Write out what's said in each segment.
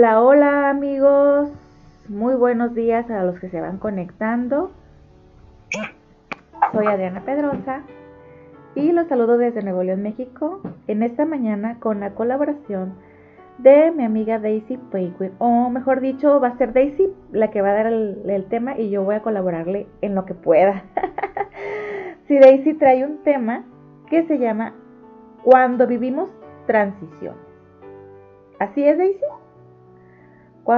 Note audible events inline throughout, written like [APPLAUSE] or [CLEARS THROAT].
Hola, hola amigos, muy buenos días a los que se van conectando. Soy Adriana Pedrosa y los saludo desde Nuevo León, México, en esta mañana con la colaboración de mi amiga Daisy Penguin, o mejor dicho, va a ser Daisy la que va a dar el, el tema y yo voy a colaborarle en lo que pueda. [LAUGHS] si Daisy trae un tema que se llama Cuando vivimos transición. ¿Así es, Daisy?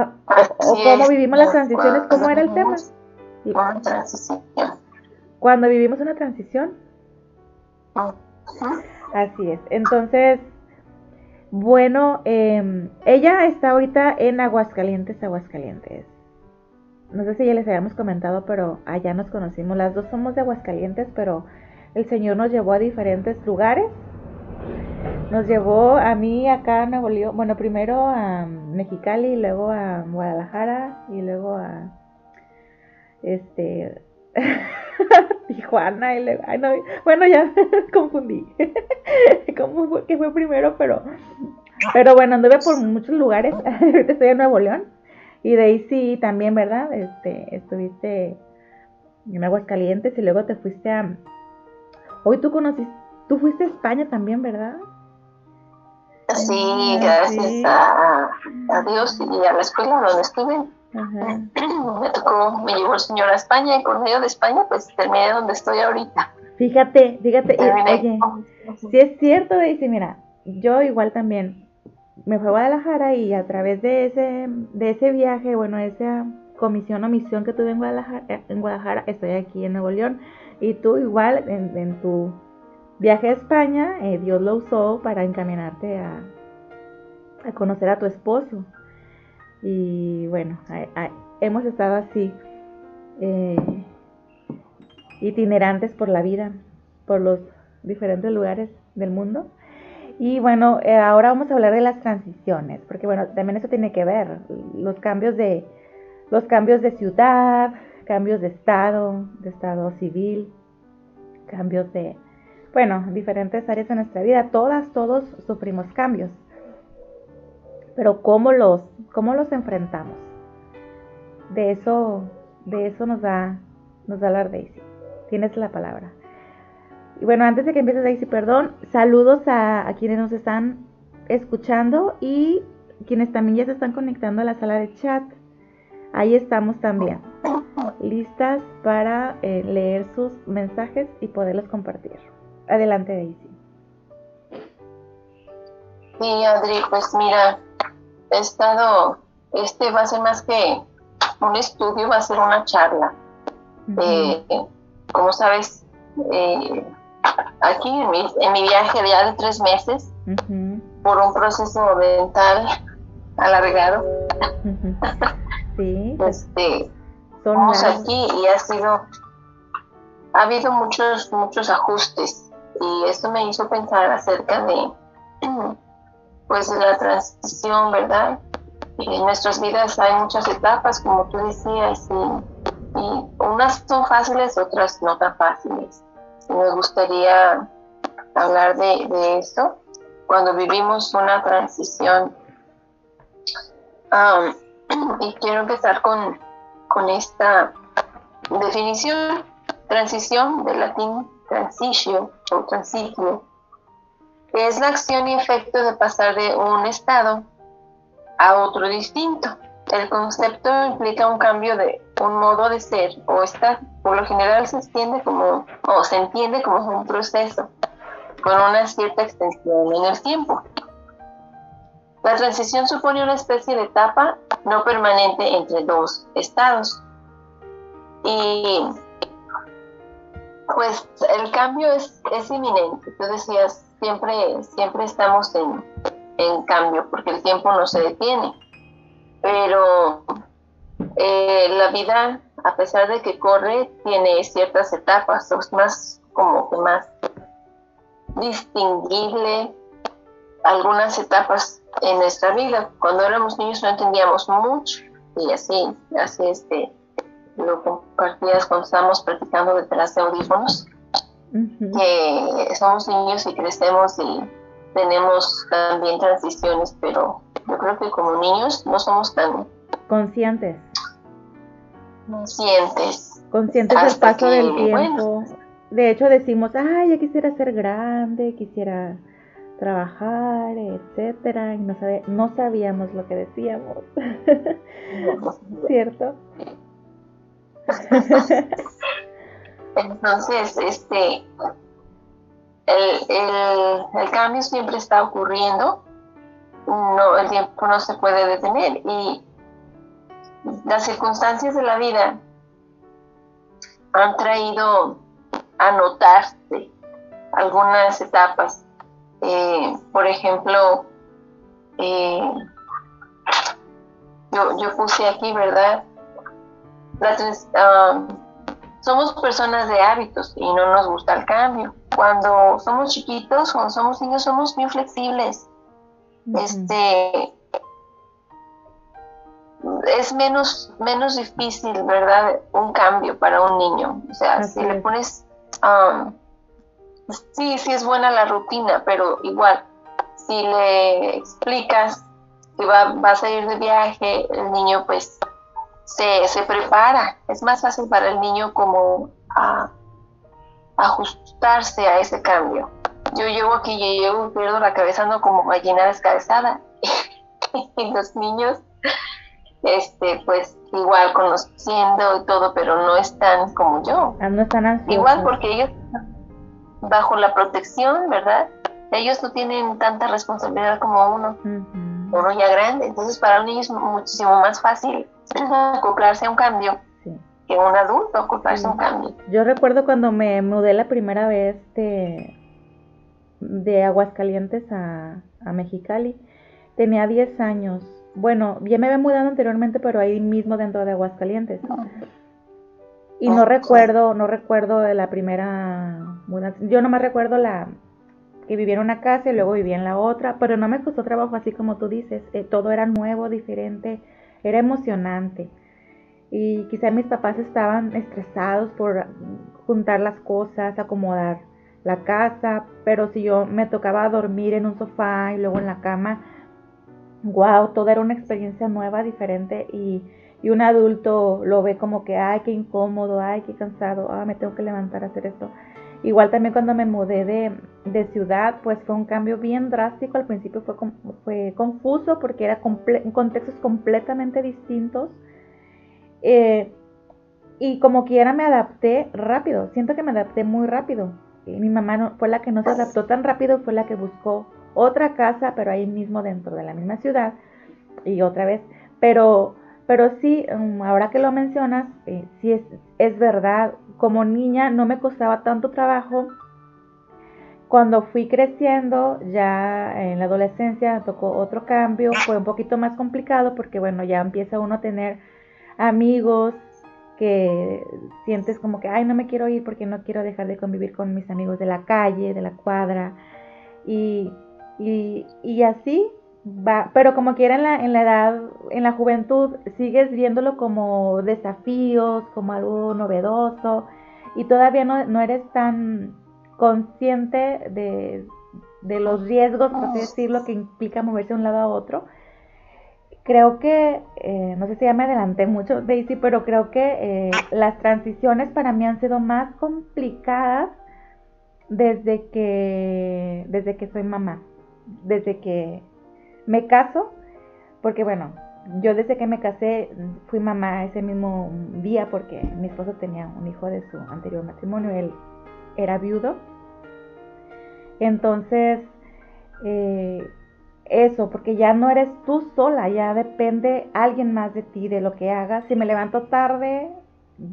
¿O, cómo vivimos las transiciones? ¿Cómo era el tema? Cuando vivimos una transición. Así es. Entonces, bueno, eh, ella está ahorita en Aguascalientes, Aguascalientes. No sé si ya les habíamos comentado, pero allá nos conocimos. Las dos somos de Aguascalientes, pero el Señor nos llevó a diferentes lugares nos llevó a mí acá a Nuevo León, bueno, primero a Mexicali, luego a Guadalajara y luego a este [LAUGHS] Tijuana y luego, bueno, ya [LAUGHS] confundí. [LAUGHS] ¿Cómo fue que fue primero? Pero pero bueno, anduve por muchos lugares. Ahorita estoy en Nuevo León y de ahí sí también, ¿verdad? Este, estuviste en Aguascalientes y luego te fuiste a Hoy tú conociste, tú fuiste a España también, ¿verdad? Sí, gracias A, Dios y a la escuela donde estuve. Me tocó, me llevó el Señor a España y con medio de España pues terminé donde estoy ahorita. Fíjate, fíjate, oye, si es cierto, Daisy, mira, yo igual también me fui a Guadalajara y a través de ese, de ese viaje, bueno, esa comisión o misión que tuve en Guadalajara, en Guadalajara, estoy aquí en Nuevo León y tú igual en, en tu Viaje a España, eh, Dios lo usó para encaminarte a, conocer a tu esposo. Y bueno, hemos estado así, eh, itinerantes por la vida, por los diferentes lugares del mundo. Y bueno, eh, ahora vamos a hablar de las transiciones, porque bueno, también eso tiene que ver, los cambios de, los cambios de ciudad, cambios de estado, de estado civil, cambios de, bueno, diferentes áreas de nuestra vida, todas, todos sufrimos cambios. Pero ¿cómo los, cómo los enfrentamos? De eso, de eso nos da, nos da hablar Daisy. Tienes la palabra. Y bueno, antes de que empiece Daisy, perdón, saludos a, a quienes nos están escuchando y quienes también ya se están conectando a la sala de chat. Ahí estamos también, [COUGHS] listas para eh, leer sus mensajes y poderlos compartir. Adelante, Daisy. Sí, Adri, pues mira, he estado, este va a ser más que un estudio, va a ser una charla. Eh, como sabes, eh, aquí en mi, en mi, viaje de ya de tres meses, por un proceso mental alargado, [LAUGHS] sí, este, estamos aquí y ha sido, ha habido muchos, muchos ajustes y esto me hizo pensar acerca de [CLEARS THROAT] pues la transición, ¿verdad? En nuestras vidas hay muchas etapas, como tú decías, y, unas son fáciles, otras no tan fáciles. Me gustaría hablar de, esto cuando vivimos una transición. [CLEARS THROAT] y quiero empezar con, con esta definición, transición del latín transicio o transitio, es la acción y efecto de pasar de un estado a otro distinto. El concepto implica un cambio de un modo de ser o estar. Por lo general se como, o se entiende como un proceso con una cierta extensión en el tiempo. La transición supone una especie de etapa no permanente entre dos estados. Y pues el cambio es, es inminente. Tú decías, siempre, siempre estamos en, en cambio porque el tiempo no se detiene. Pero eh, la vida, a pesar de que corre, tiene ciertas etapas, es más como que más distinguible algunas etapas en nuestra vida. Cuando éramos niños no entendíamos mucho y así, así este, lo compartías cuando estábamos practicando detrás de audífonos, que somos niños y crecemos y tenemos también transiciones, pero yo creo que como niños no somos tan conscientes. Conscientes. Conscientes del paso del tiempo. de hecho decimos, ay, ya quisiera ser grande, quisiera trabajar, etcétera, y no, no sabíamos lo que decíamos. [LAUGHS] ¿Cierto? Entonces, este, el, el, cambio siempre está ocurriendo, no, el tiempo no se puede detener y las circunstancias de la vida han traído a notarse algunas etapas. Eh, por ejemplo, eh, yo, yo, puse aquí, ¿verdad? Somos personas de hábitos y no nos gusta el cambio. Cuando somos chiquitos, cuando somos niños, somos muy flexibles. Este es menos, menos difícil, ¿verdad? Un cambio para un niño. O sea, si le pones, um, sí, sí es buena la rutina, pero igual, si le explicas que va, vas a ir de viaje, el niño pues se, se prepara. Es más fácil para el niño como a, ajustarse a ese cambio. Yo llego aquí, yo llego y pierdo la cabeza, no como gallina descabezada. [LAUGHS] y los niños este, pues igual conociendo y todo, pero no están como yo. Ah, no están Igual porque ellos, bajo la protección, ¿verdad? Ellos no tienen tanta responsabilidad como uno, uno ya grande. Entonces para un niño es muchísimo más fácil acoplarse a un cambio que un adulto acoplarse a un cambio. Yo recuerdo cuando me mudé la primera vez de, de Aguascalientes a, a Mexicali, tenía 10 años bueno, ya me había mudado anteriormente, pero ahí mismo dentro de Aguascalientes. Y no recuerdo, no recuerdo de la primera mudanza. Yo no me recuerdo la que vivía en una casa y luego vivía en la otra, pero no me costó trabajo así como tú dices. Eh, todo era nuevo, diferente, era emocionante. Y quizá mis papás estaban estresados por juntar las cosas, acomodar la casa, pero si yo me tocaba dormir en un sofá y luego en la cama, wow, todo era una experiencia nueva, diferente y, un adulto lo ve como que, ay, qué incómodo, ay, qué cansado, ah, me tengo que levantar a hacer esto. Igual también cuando me mudé de, ciudad, pues fue un cambio bien drástico. Al principio fue, fue confuso porque era contextos completamente distintos. Eh, y como quiera me adapté rápido. Siento que me adapté muy rápido. Y mi mamá no, fue la que no se adaptó tan rápido, fue la que buscó otra casa, pero ahí mismo dentro de la misma ciudad. Y otra vez, pero, pero sí, um, ahora que lo mencionas, eh, sí es, es verdad, como niña no me costaba tanto trabajo. Cuando fui creciendo, ya en la adolescencia tocó otro cambio, fue un poquito más complicado porque bueno, ya empieza uno a tener amigos que sientes como que, ay, no me quiero ir porque no quiero dejar de convivir con mis amigos de la calle, de la cuadra. Y así va, pero como quiera en la, en la edad, en la juventud, sigues viéndolo como desafíos, como algo novedoso y todavía no, no eres tan consciente de, de los riesgos, por así decirlo, que implica moverse de un lado a otro. Creo que, eh, no sé si ya me adelanté mucho, Daisy, pero creo que eh, las transiciones para mí han sido más complicadas desde que, desde que soy mamá desde que me caso, porque bueno, yo desde que me casé fui mamá ese mismo día porque mi esposo tenía un hijo de su anterior matrimonio, él era viudo. Entonces, eh, eso, porque ya no eres tú sola, ya depende alguien más de ti, de lo que hagas. Si me levanto tarde,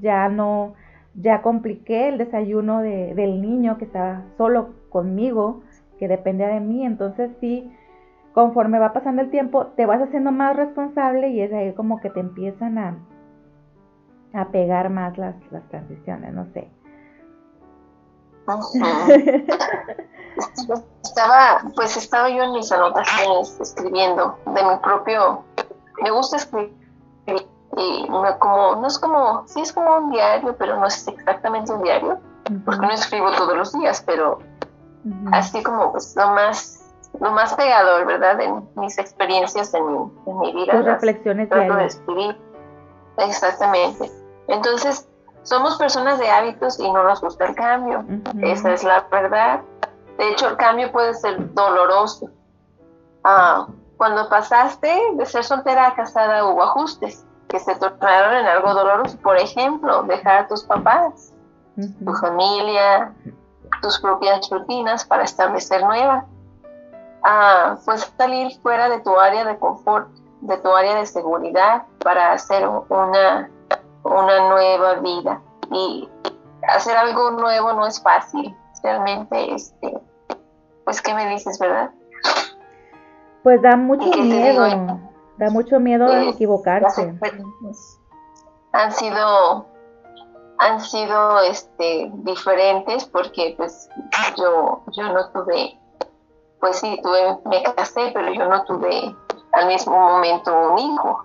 ya no, ya compliqué el desayuno de, del niño que estaba solo conmigo que depende de mí. Entonces sí, conforme va pasando el tiempo, te vas haciendo más responsable y es ahí como que te empiezan a, a pegar más las, las transiciones, no sé. [LAUGHS] estaba, pues estaba yo en mis anotaciones escribiendo de mi propio, me gusta escribir y como, no es como, sí es como un diario, pero no es exactamente un diario, porque no escribo todos los días, pero así como pues lo más lo más pegador, ¿verdad? En mis experiencias en mi, en mi vida. Tus reflexiones diarias. Exactamente. Entonces, somos personas de hábitos y no nos gusta el cambio. Esa es la verdad. De hecho, el cambio puede ser doloroso. Ah, cuando pasaste de ser soltera a casada hubo ajustes que se tornaron en algo doloroso. Por ejemplo, dejar a tus papás, tu familia, tus propias rutinas para establecer nuevas. Ah, pues salir fuera de tu área de confort, de tu área de seguridad para hacer una, una nueva vida. Y hacer algo nuevo no es fácil. Realmente, este, pues, ¿qué me dices, verdad? Pues da mucho miedo. Da mucho miedo a equivocarse. Han sido han sido este diferentes porque pues yo yo no tuve pues sí tuve me casé pero yo no tuve al mismo momento un hijo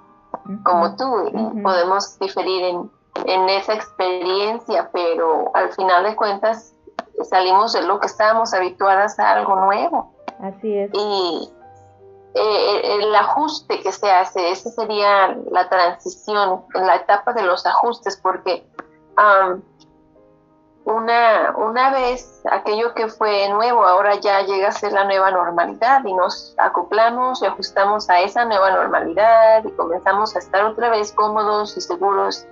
como tú podemos diferir en, en esa experiencia pero al final de cuentas salimos de lo que estábamos habituadas a algo nuevo. Así es. Y eh, el ajuste que se hace, esa sería la transición, la etapa de los ajustes, porque una, una vez aquello que fue nuevo ahora ya llega a ser la nueva normalidad y nos acoplamos y ajustamos a esa nueva normalidad y comenzamos a estar otra vez cómodos y seguros.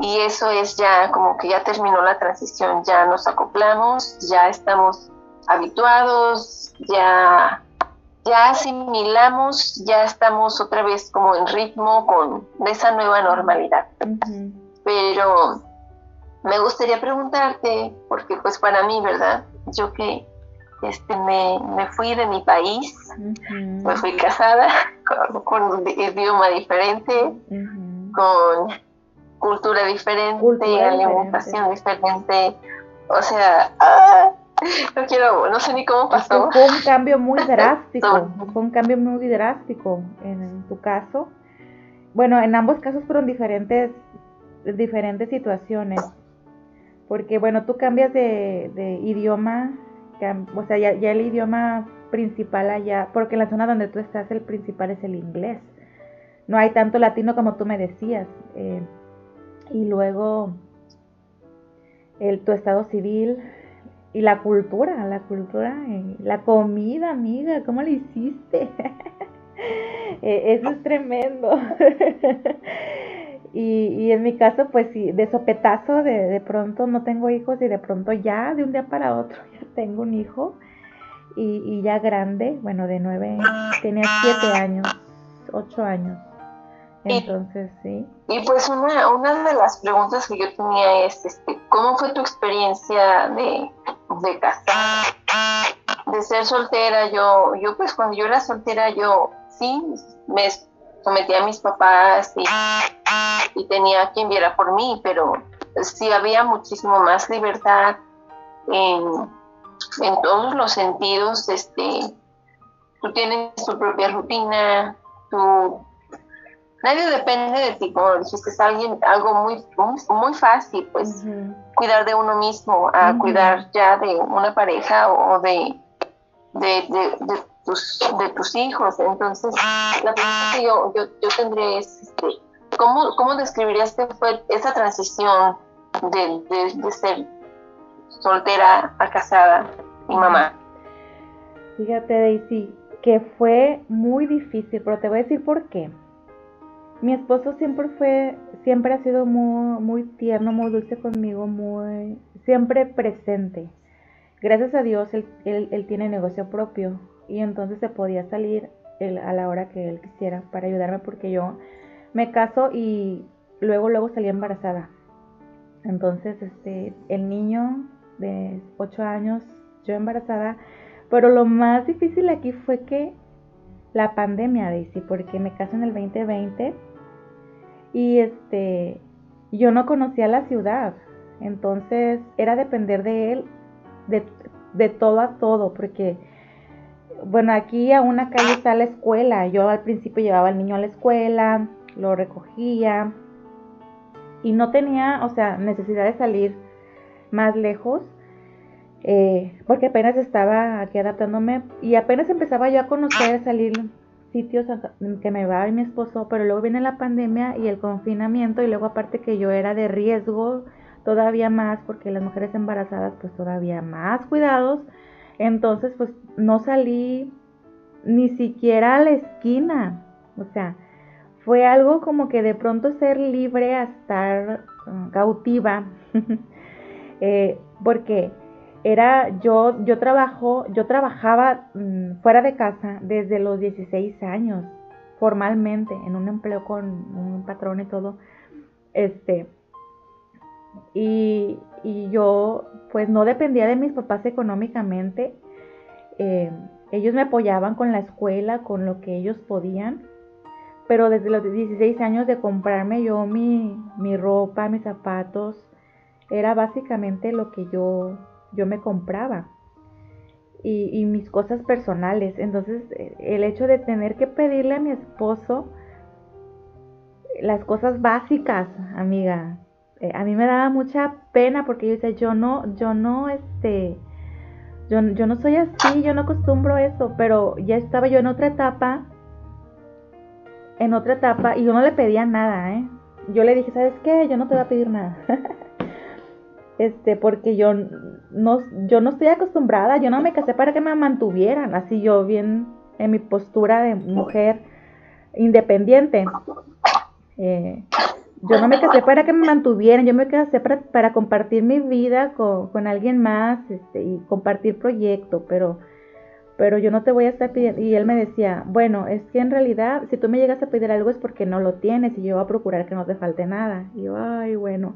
Y eso es ya como que ya terminó la transición, ya nos acoplamos, ya estamos habituados, ya ya asimilamos, ya estamos otra vez como en ritmo con esa nueva normalidad. Pero me gustaría preguntarte, porque pues para mí, ¿verdad? Yo que este, me, me fui de mi país, me fui casada [LAUGHS] con, un idioma diferente, con cultura diferente, alimentación diferente. O sea, ¡ah! No quiero, no sé ni cómo pasó. fue un cambio muy [LAUGHS] drástico, fue un cambio muy drástico en, tu caso. Bueno, en ambos casos fueron diferentes, diferentes situaciones. Porque, bueno, tú cambias de, idioma, o sea, ya, el idioma principal allá, porque en la zona donde tú estás el principal es el inglés. No hay tanto latino como tú me decías. Eh, y luego el, tu estado civil, y la cultura, la cultura, eh, la comida, amiga, ¿cómo le hiciste? [LAUGHS] Eh, eso es tremendo. [LAUGHS] y, en mi caso, pues sí, de sopetazo, de, de pronto no tengo hijos y de pronto ya, de un día para otro, [LAUGHS] ya tengo un hijo. Y, y ya grande, bueno, de nueve, tenía siete años, ocho años. Entonces, sí. Y pues una, una de las preguntas que yo tenía es, este, ¿cómo fue tu experiencia de, de casar, de ser soltera? Yo, yo pues cuando yo era soltera, yo sí me sometí a mis papás y, y tenía quien viera por mí, pero sí había muchísimo más libertad en, en todos los sentidos. Este, tú tienes tu propia rutina, tú nadie depende de ti, como dijiste, es alguien, algo muy, muy, fácil, pues, cuidar de uno mismo, a cuidar ya de una pareja o de, de, tus, de tus hijos. Entonces, la pregunta que yo, yo, yo tendré es, este, ¿cómo, ¿cómo describirías que fue esa transición de, de, ser soltera a casada y mamá? Fíjate, Daisy, que fue muy difícil, pero te voy a decir por qué. Mi esposo siempre fue, siempre ha sido muy, muy tierno, muy dulce conmigo, muy, siempre presente. Gracias a Dios él, él, tiene negocio propio y entonces se podía salir a la hora que él quisiera para ayudarme porque yo me caso y luego luego salí embarazada. Entonces, este, el niño de 8 años, yo embarazada, pero lo más difícil aquí fue que la pandemia, Daisy, porque me caso en el 2020 y este, yo no conocía la ciudad, entonces era depender de él de, de todo a todo, porque, bueno, aquí a una calle está la escuela, yo al principio llevaba al niño a la escuela, lo recogía y no tenía, o sea, necesidad de salir más lejos eh, porque apenas estaba aquí adaptándome y apenas empezaba yo a conocer, a salir sitios que me va y mi esposo, pero luego viene la pandemia y el confinamiento y luego aparte que yo era de riesgo todavía más porque las mujeres embarazadas pues todavía más cuidados, entonces pues no salí ni siquiera a la esquina, o sea, fue algo como que de pronto ser libre a estar uh, cautiva, [LAUGHS] eh, porque era yo yo trabajo yo trabajaba mm, fuera de casa desde los 16 años formalmente en un empleo con un patrón y todo. Este y, yo pues no dependía de mis papás económicamente eh, ellos me apoyaban con la escuela con lo que ellos podían pero desde los 16 años de comprarme yo mi, mi ropa mis zapatos era básicamente lo que yo yo me compraba y, mis cosas personales. Entonces, eh, el hecho de tener que pedirle a mi esposo las cosas básicas, amiga, eh, a mí me daba mucha pena porque yo decía, yo no, yo no, este, yo, yo no soy así, yo no acostumbro eso, pero ya estaba yo en otra etapa, en otra etapa, y yo no le pedía nada, ¿eh? Yo le dije, ¿sabes qué? Yo no te voy a pedir nada. [LAUGHS] este, porque yo no, yo no estoy acostumbrada, yo no me casé para que me mantuvieran, así yo bien en mi postura de mujer independiente. Eh, yo no me casé para que me mantuvieran, yo me casé para, compartir mi vida con, alguien más este, y compartir proyecto, pero, pero yo no te voy a estar pidiendo. Y él me decía, bueno, es que en realidad si tú me llegas a pedir algo es porque no lo tienes y yo voy a procurar que no te falte nada. Y yo, ay, bueno.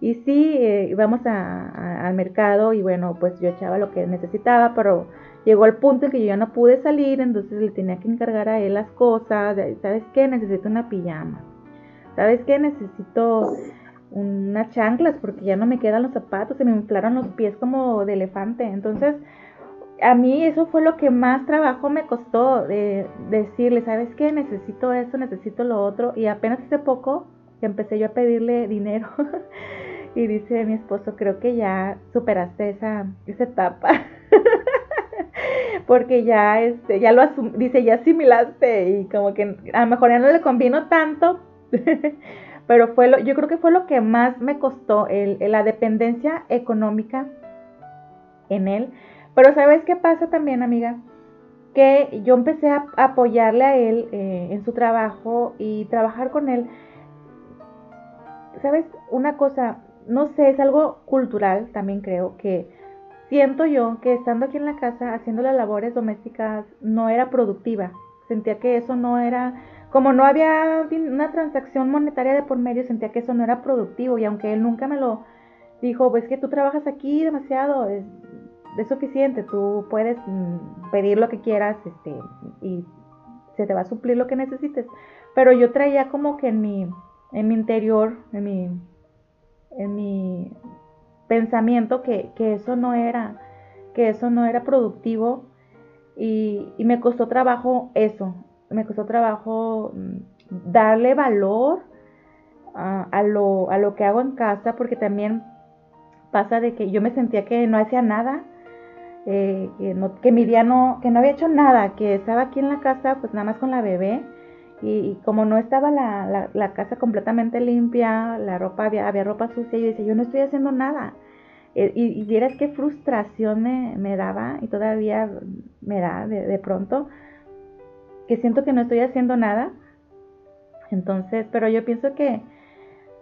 Y sí, eh, íbamos al mercado y bueno, pues yo echaba lo que necesitaba, pero llegó el punto en que yo ya no pude salir, entonces le tenía que encargar a él las cosas. ¿Sabes qué? Necesito una pijama. ¿Sabes qué? Necesito unas chanclas porque ya no me quedan los zapatos, se me inflaron los pies como de elefante. Entonces, a mí eso fue lo que más trabajo me costó de decirle, ¿sabes qué? Necesito esto, necesito lo otro. Y apenas hace poco empecé yo a pedirle dinero. [LAUGHS] Y dice mi esposo, creo que ya superaste esa, esa etapa. [LAUGHS] Porque ya, este, ya lo dice, ya asimilaste y como que a lo mejor ya no le convino tanto. [LAUGHS] Pero fue lo, yo creo que fue lo que más me costó, la dependencia económica en él. Pero ¿sabes qué pasa también, amiga? Que yo empecé a apoyarle a él eh, en su trabajo y trabajar con él. ¿Sabes? Una cosa, no sé, es algo cultural también creo que siento yo que estando aquí en la casa haciendo las labores domésticas no era productiva. Sentía que eso no era, como no había una transacción monetaria de por medio, sentía que eso no era productivo y aunque él nunca me lo dijo, pues que tú trabajas aquí demasiado, es, suficiente, tú puedes mm, pedir lo que quieras este, y se te va a suplir lo que necesites. Pero yo traía como que en mi, en mi interior, en mi en mi pensamiento que, eso no era, que eso no era productivo y, me costó trabajo eso, me costó trabajo mm, darle valor a, lo, a lo que hago en casa porque también pasa de que yo me sentía que no hacía nada, eh, que, no, que mi día no, que no había hecho nada, que estaba aquí en la casa pues nada más con la bebé y, como no estaba la, la, casa completamente limpia, la ropa había, había ropa sucia, yo decía, yo no estoy haciendo nada. Eh, y, y, vieras qué frustración me, me, daba y todavía me da de, de, pronto, que siento que no estoy haciendo nada. Entonces, pero yo pienso que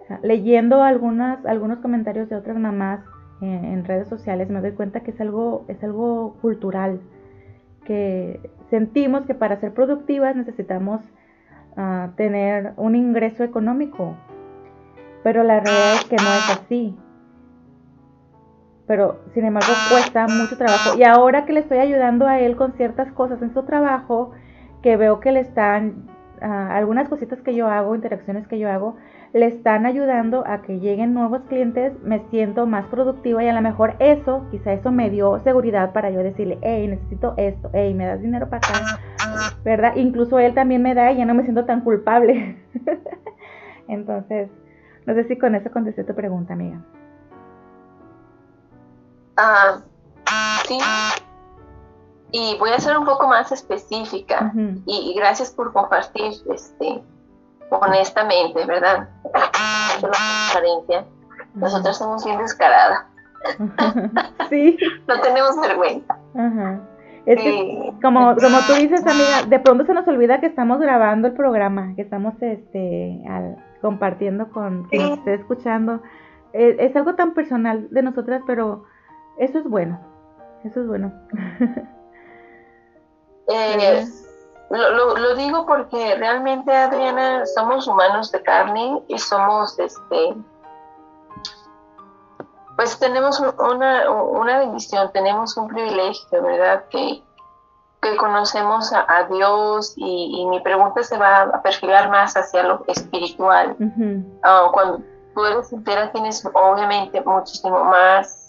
ah, leyendo algunas, algunos comentarios de otras mamás en, en redes sociales me doy cuenta que es algo, es algo cultural, que sentimos que para ser productivas necesitamos tener un ingreso económico. Pero la realidad es que no es así. Pero sin embargo cuesta mucho trabajo. Y ahora que le estoy ayudando a él con ciertas cosas en su trabajo, que veo que le están, algunas cositas que yo hago, interacciones que yo hago, le están ayudando a que lleguen nuevos clientes, me siento más productiva y a lo mejor eso, quizá eso me dio seguridad para yo decirle, hey, necesito esto, hey, me das dinero para acá, ¿verdad? Incluso él también me da y ya no me siento tan culpable. [LAUGHS] Entonces, no sé si con eso contesté tu pregunta, amiga. Ah, compartir y voy a ser un poco más específica y, gracias por compartir este honestamente, ¿verdad? La transparencia. Nosotras somos bien descaradas. [LAUGHS] sí. no tenemos vergüenza. Es que, como, como tú dices, amiga, de pronto se nos olvida que estamos grabando el programa, que estamos este compartiendo con quien esté escuchando. Es, es, algo tan personal de nosotras, pero eso es bueno. Eso es bueno. [LAUGHS] Eh, lo, lo, digo porque realmente, Adriana, somos humanos de carne y somos, este, pues tenemos una, una bendición, tenemos un privilegio, ¿verdad? Que, que conocemos a, Dios y, mi pregunta se va a perfilar más hacia lo espiritual. Ah, cuando tú eres soltera tienes obviamente muchísimo más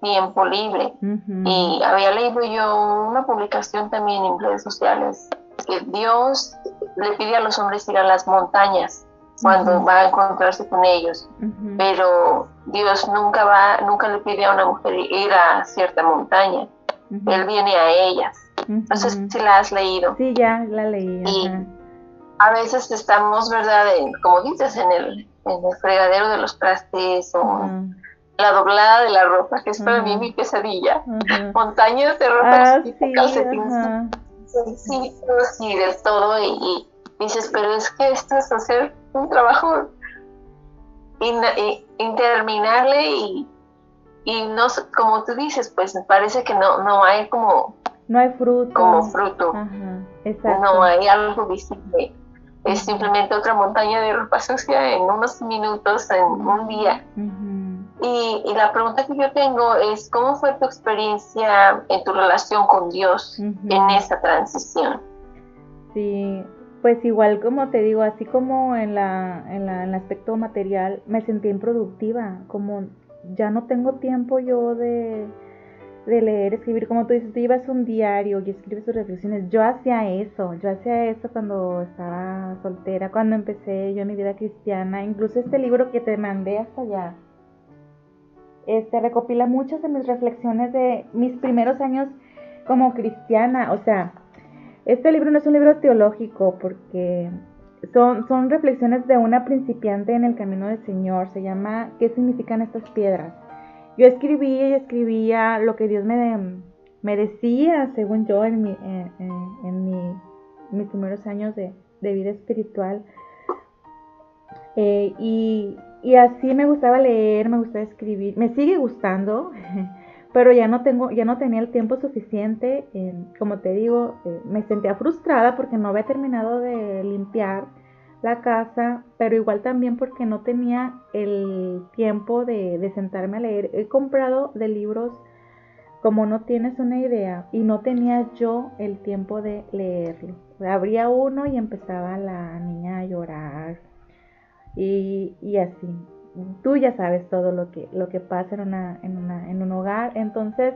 tiempo libre. Y había leído yo una publicación también en redes sociales que Dios le pide a los hombres ir a las montañas cuando va a encontrarse con ellos, pero Dios nunca va, nunca le pide a una mujer ir a cierta montaña, Él viene a ellas. No sé si la has leído. Sí, ya la leí. Y a veces estamos, ¿verdad? como dices, en el, en el fregadero de los trastes o la doblada de la ropa, que es para mí mi pesadilla. Montañas de ropa, ah, calcetines, y de todo. Y, dices, pero es que esto es hacer un trabajo interminable y, y no, como tú dices, pues parece que no, no hay como... No hay fruto. Como fruto. No hay algo visible. Es simplemente otra montaña de ropa sucia en unos minutos, en un día. Y, la pregunta que yo tengo es, ¿cómo fue tu experiencia en tu relación con Dios en esa transición? Sí, pues igual como te digo, así como en, la, en, la, en el aspecto material, me sentí improductiva, como ya no tengo tiempo yo de, de leer, escribir, como tú dices, tú llevas un diario y escribes tus reflexiones. Yo hacía eso, yo hacía eso cuando estaba soltera, cuando empecé yo mi vida cristiana, incluso este libro que te mandé hasta allá este, recopila muchas de mis reflexiones de mis primeros años como cristiana. O sea, este libro no es un libro teológico porque son, son reflexiones de una principiante en el camino del Señor. Se llama ¿Qué significan estas piedras? Yo escribía y escribía lo que Dios me, me decía, según yo, en, mi, en, mis primeros años de, vida espiritual. Eh, y, y así me gustaba leer, me gustaba escribir, me sigue gustando, [LAUGHS] pero ya no tengo, ya no tenía el tiempo suficiente. como te digo, eh, me sentía frustrada porque no había terminado de limpiar la casa, pero igual también porque no tenía el tiempo de, de sentarme a leer. He comprado de libros como no tienes una idea y no tenía yo el tiempo de leerlo. Abría uno y empezaba la niña a llorar y, y así. Tú ya sabes todo lo que, lo que pasa en, una, en, una, en un hogar, entonces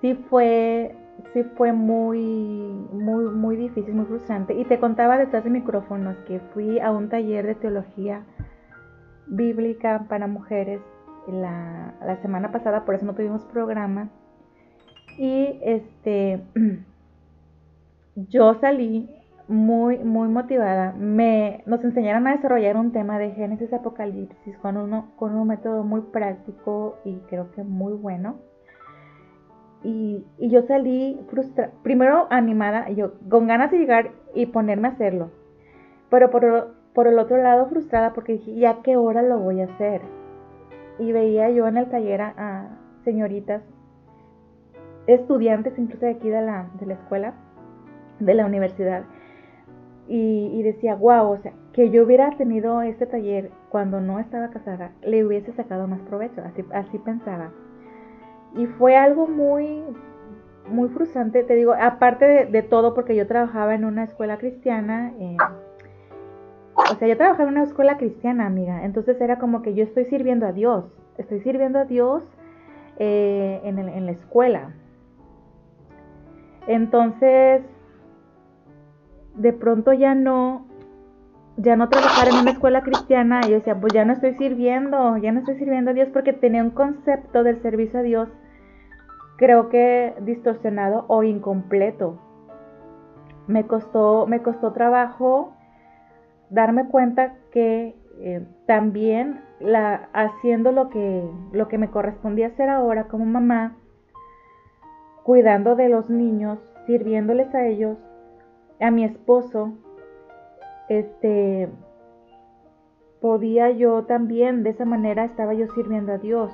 sí fue, sí fue muy, muy, muy difícil, muy frustrante. Y te contaba detrás de micrófonos que fui a un taller de teología bíblica para mujeres la, la semana pasada, por eso no tuvimos programa. Y este, [CLEARS THROAT] yo salí muy, muy motivada. Me, nos enseñaron a desarrollar un tema de Génesis Apocalipsis con, uno, con un método muy práctico y creo que muy bueno. Y, y yo salí frustrada, primero animada, yo con ganas de llegar y ponerme a hacerlo. Pero por, por el otro lado frustrada porque dije, ¿ya qué hora lo voy a hacer? Y veía yo en el taller a, señoritas, estudiantes incluso de aquí de la, de la escuela, de la universidad, y, decía, wow, o sea, que yo hubiera tenido este taller cuando no estaba casada, le hubiese sacado más provecho, así, así pensaba. Y fue algo muy, muy frustrante, te digo, aparte de, todo, porque yo trabajaba en una escuela cristiana, eh, o sea, yo trabajaba en una escuela cristiana, amiga, entonces era como que yo estoy sirviendo a Dios, estoy sirviendo a Dios eh, en, en la escuela. Entonces, de pronto ya no, ya no trabajar en una escuela cristiana, y yo decía, pues ya no estoy sirviendo, ya no estoy sirviendo a Dios porque tenía un concepto del servicio a Dios creo que distorsionado o incompleto. Me costó, me costó trabajo darme cuenta que eh, también la, haciendo lo que, lo que me correspondía hacer ahora como mamá, cuidando de los niños, sirviéndoles a ellos, a mi esposo, este, podía yo también, de esa manera estaba yo sirviendo a Dios.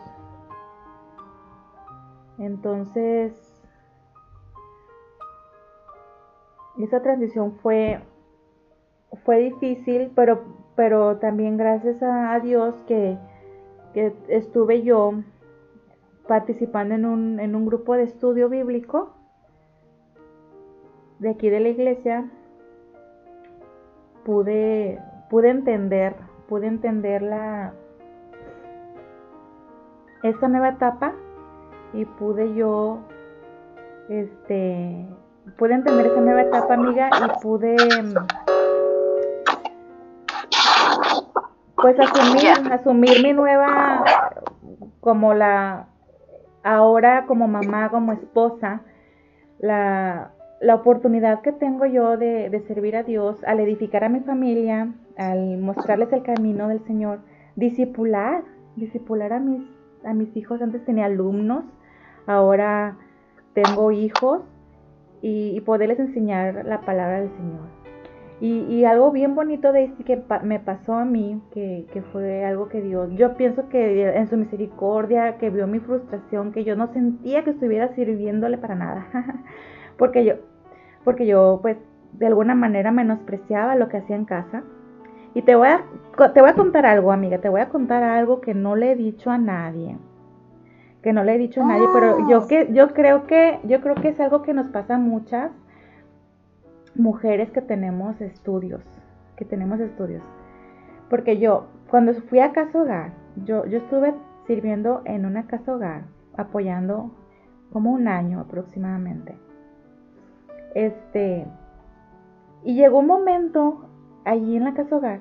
Entonces, esa transición fue, fue difícil, pero, pero también gracias a, Dios que, que, estuve yo participando en un, en un grupo de estudio bíblico de aquí de la iglesia, pude, pude entender, pude entender la, esta nueva etapa y pude yo, este, pude entender esa nueva etapa, amiga, y pude, pues asumir, asumir mi nueva, como la, ahora como mamá, como esposa, la, la oportunidad que tengo yo de, de, servir a Dios, al edificar a mi familia, al mostrarles el camino del Señor, disipular, disipular a mis, a mis hijos. Antes tenía alumnos, ahora tengo hijos y, poderles enseñar la palabra del Señor. Y, algo bien bonito de esto que me pasó a mí, que, que, fue algo que Dios, yo pienso que en su misericordia, que vio mi frustración, que yo no sentía que estuviera sirviéndole para nada, [LAUGHS] porque yo, porque yo pues de alguna manera menospreciaba lo que hacía en casa. Y te voy a, te voy a contar algo, amiga, te voy a contar algo que no le he dicho a nadie que no le he dicho a nadie, pero yo que yo creo que yo creo que es algo que nos pasa a muchas mujeres que tenemos estudios, que tenemos estudios. Porque yo cuando fui a casa hogar, yo yo estuve sirviendo en una casa hogar, apoyando como un año aproximadamente. Este y llegó un momento allí en la casa hogar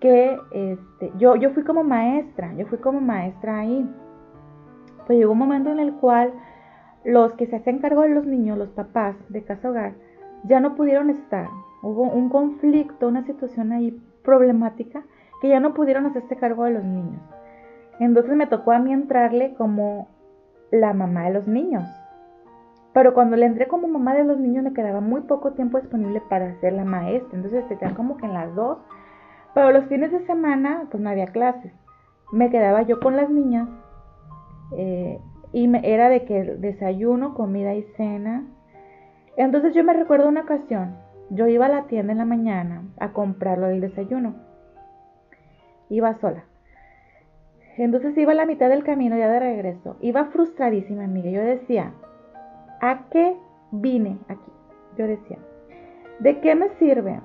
que este, yo, yo fui como maestra, yo fui como maestra ahí pues llegó un momento en el cual los que se hacen cargo de los niños, los papás de casa hogar, ya no pudieron estar. Hubo un conflicto, una situación ahí problemática que ya no pudieron hacerse cargo de los niños. Entonces me tocó a mí entrarle como la mamá de los niños. Pero cuando le entré como mamá de los niños me quedaba muy poco tiempo disponible para ser la maestra. Entonces te como que en las dos. Pero los fines de semana pues no había clases. Me quedaba yo con las niñas eh, y era de que desayuno, comida y cena. Entonces yo me recuerdo una ocasión, yo iba a la tienda en la mañana a comprarlo del desayuno. Iba sola. Entonces iba a la mitad del camino ya de regreso. Iba frustradísima, amiga. Yo decía, ¿a qué vine aquí? Yo decía, ¿de qué me sirve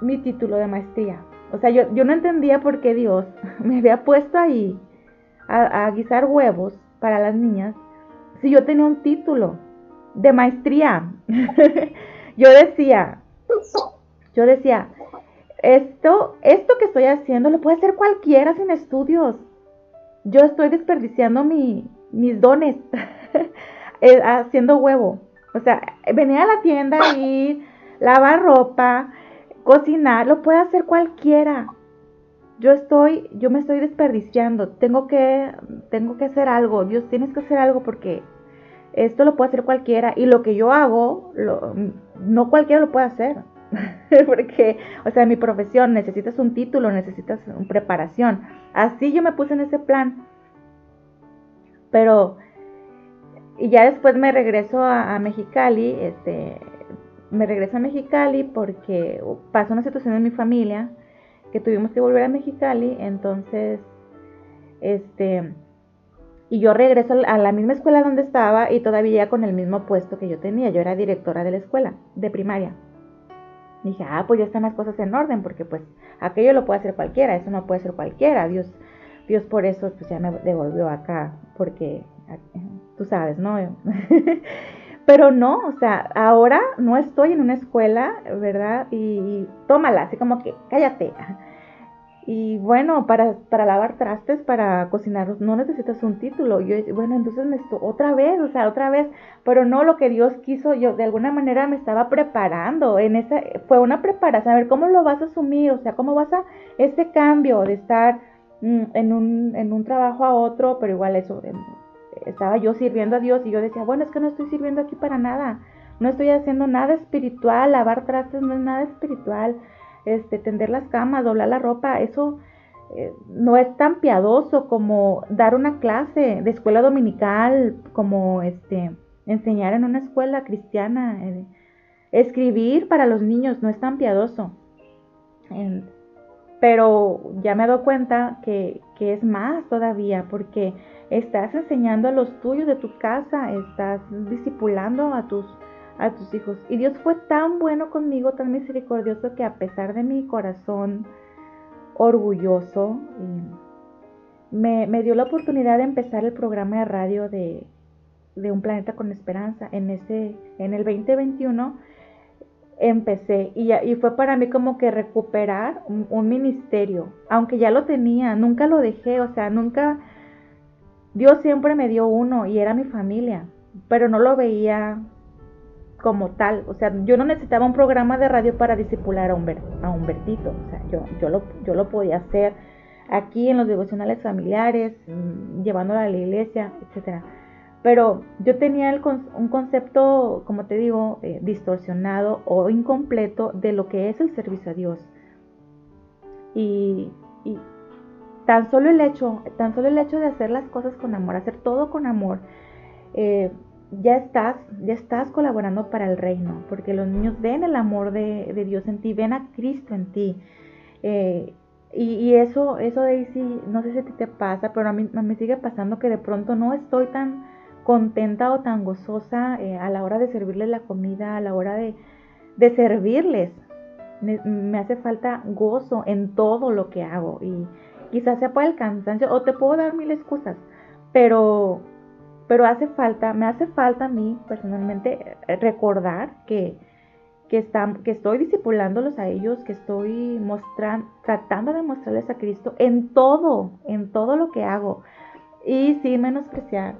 mi título de maestría? O sea, yo, yo no entendía por qué Dios [LAUGHS] me había puesto ahí a, guisar huevos para las niñas si yo tenía un título de maestría? [LAUGHS] yo decía, yo decía, esto, esto que estoy haciendo lo puede hacer cualquiera sin estudios. Yo estoy desperdiciando mi, mis dones [LAUGHS] eh, haciendo huevo. O sea, venir a la tienda y lavar ropa, cocinar, lo puede hacer cualquiera yo estoy, yo me estoy desperdiciando, tengo que, tengo que hacer algo, Dios tienes que hacer algo porque esto lo puede hacer cualquiera y lo que yo hago, no cualquiera lo puede hacer. [LAUGHS] porque, o sea, mi profesión necesitas un título, necesitas una preparación. Así yo me puse en ese plan. Pero, y ya después me regreso a, Mexicali, este, me regreso a Mexicali porque pasó una situación en mi familia que tuvimos que volver a Mexicali, entonces, este, y yo regreso a la misma escuela donde estaba y todavía con el mismo puesto que yo tenía, yo era directora de la escuela, de primaria. dije, ah, pues ya están las cosas en orden, porque pues aquello lo puede hacer cualquiera, eso no puede ser cualquiera, Dios, Dios por eso pues ya me devolvió acá, porque tú sabes, ¿no? [LAUGHS] Pero no, o sea, ahora no estoy en una escuela, ¿verdad? Y, tómala, así como que cállate. Y bueno, para, para lavar trastes, para cocinar, no necesitas un título. Yo, bueno, entonces necesito otra vez, o sea, otra vez, pero no lo que Dios quiso, yo de alguna manera me estaba preparando. En esa, fue una preparación, a ver cómo lo vas a asumir, o sea, cómo vas a, este cambio de estar mm, en, un, en un trabajo a otro, pero igual eso, estaba yo sirviendo a Dios y yo decía, bueno, es que no estoy sirviendo aquí para nada, no estoy haciendo nada espiritual, lavar trastes no es nada espiritual este, tender las camas, doblar la ropa, eso eh, no es tan piadoso como dar una clase de escuela dominical, como este, enseñar en una escuela cristiana. Eh, escribir para los niños no es tan piadoso. Pero ya me he dado cuenta que, que, es más todavía, porque estás enseñando a los tuyos de tu casa, estás discipulando a tus a tus hijos. Y Dios fue tan bueno conmigo, tan misericordioso, que a pesar de mi corazón orgulloso, me, me, dio la oportunidad de empezar el programa de radio de, de, Un Planeta con Esperanza. En, ese, en el 2021 empecé y, y fue para mí como que recuperar un, ministerio, aunque ya lo tenía, nunca lo dejé, o sea, nunca... Dios siempre me dio uno y era mi familia, pero no lo veía como tal. O sea, yo no necesitaba un programa de radio para disipular a, a Humbertito. O sea, yo, yo, lo, yo lo podía hacer aquí en los devocionales familiares, mm, llevándolo a la iglesia, etcétera. Pero yo tenía el, un concepto, como te digo, eh, distorsionado o incompleto de lo que es el servicio a Dios. Y, y, tan solo el hecho, tan solo el hecho de hacer las cosas con amor, hacer todo con amor, eh, ya estás, ya estás colaborando para el reino, porque los niños ven el amor de, Dios en ti, ven a Cristo en ti. Eh, y, eso, eso Daisy, no sé si a ti te pasa, pero a mí me sigue pasando que de pronto no estoy tan contenta o tan gozosa eh, a la hora de servirles la comida, a la hora de, servirles. Me, hace falta gozo en todo lo que hago y quizás sea por el cansancio o te puedo dar mil excusas, pero pero hace falta, me hace falta a mí personalmente eh, recordar que, que, que estoy discipulándolos a ellos, que estoy mostrando, tratando de mostrarles a Cristo en todo, en todo lo que hago. Y sin menospreciar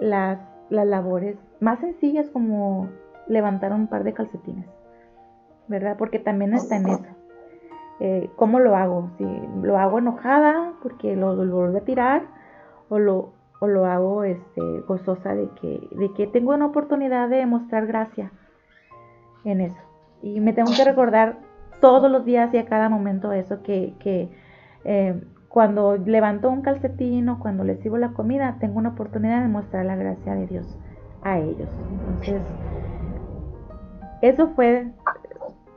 las, las labores más sencillas como levantar un par de calcetines, ¿verdad? Porque también está en eso. Eh, ¿Cómo lo hago? Si lo hago enojada porque lo, vuelvo a tirar o lo, o lo hago este, gozosa de que, de que tengo una oportunidad de mostrar gracia en eso. Y me tengo que recordar todos los días y a cada momento eso, que, que eh, cuando levanto un calcetín o cuando les sirvo la comida, tengo una oportunidad de mostrar la gracia de Dios a ellos. Entonces, eso fue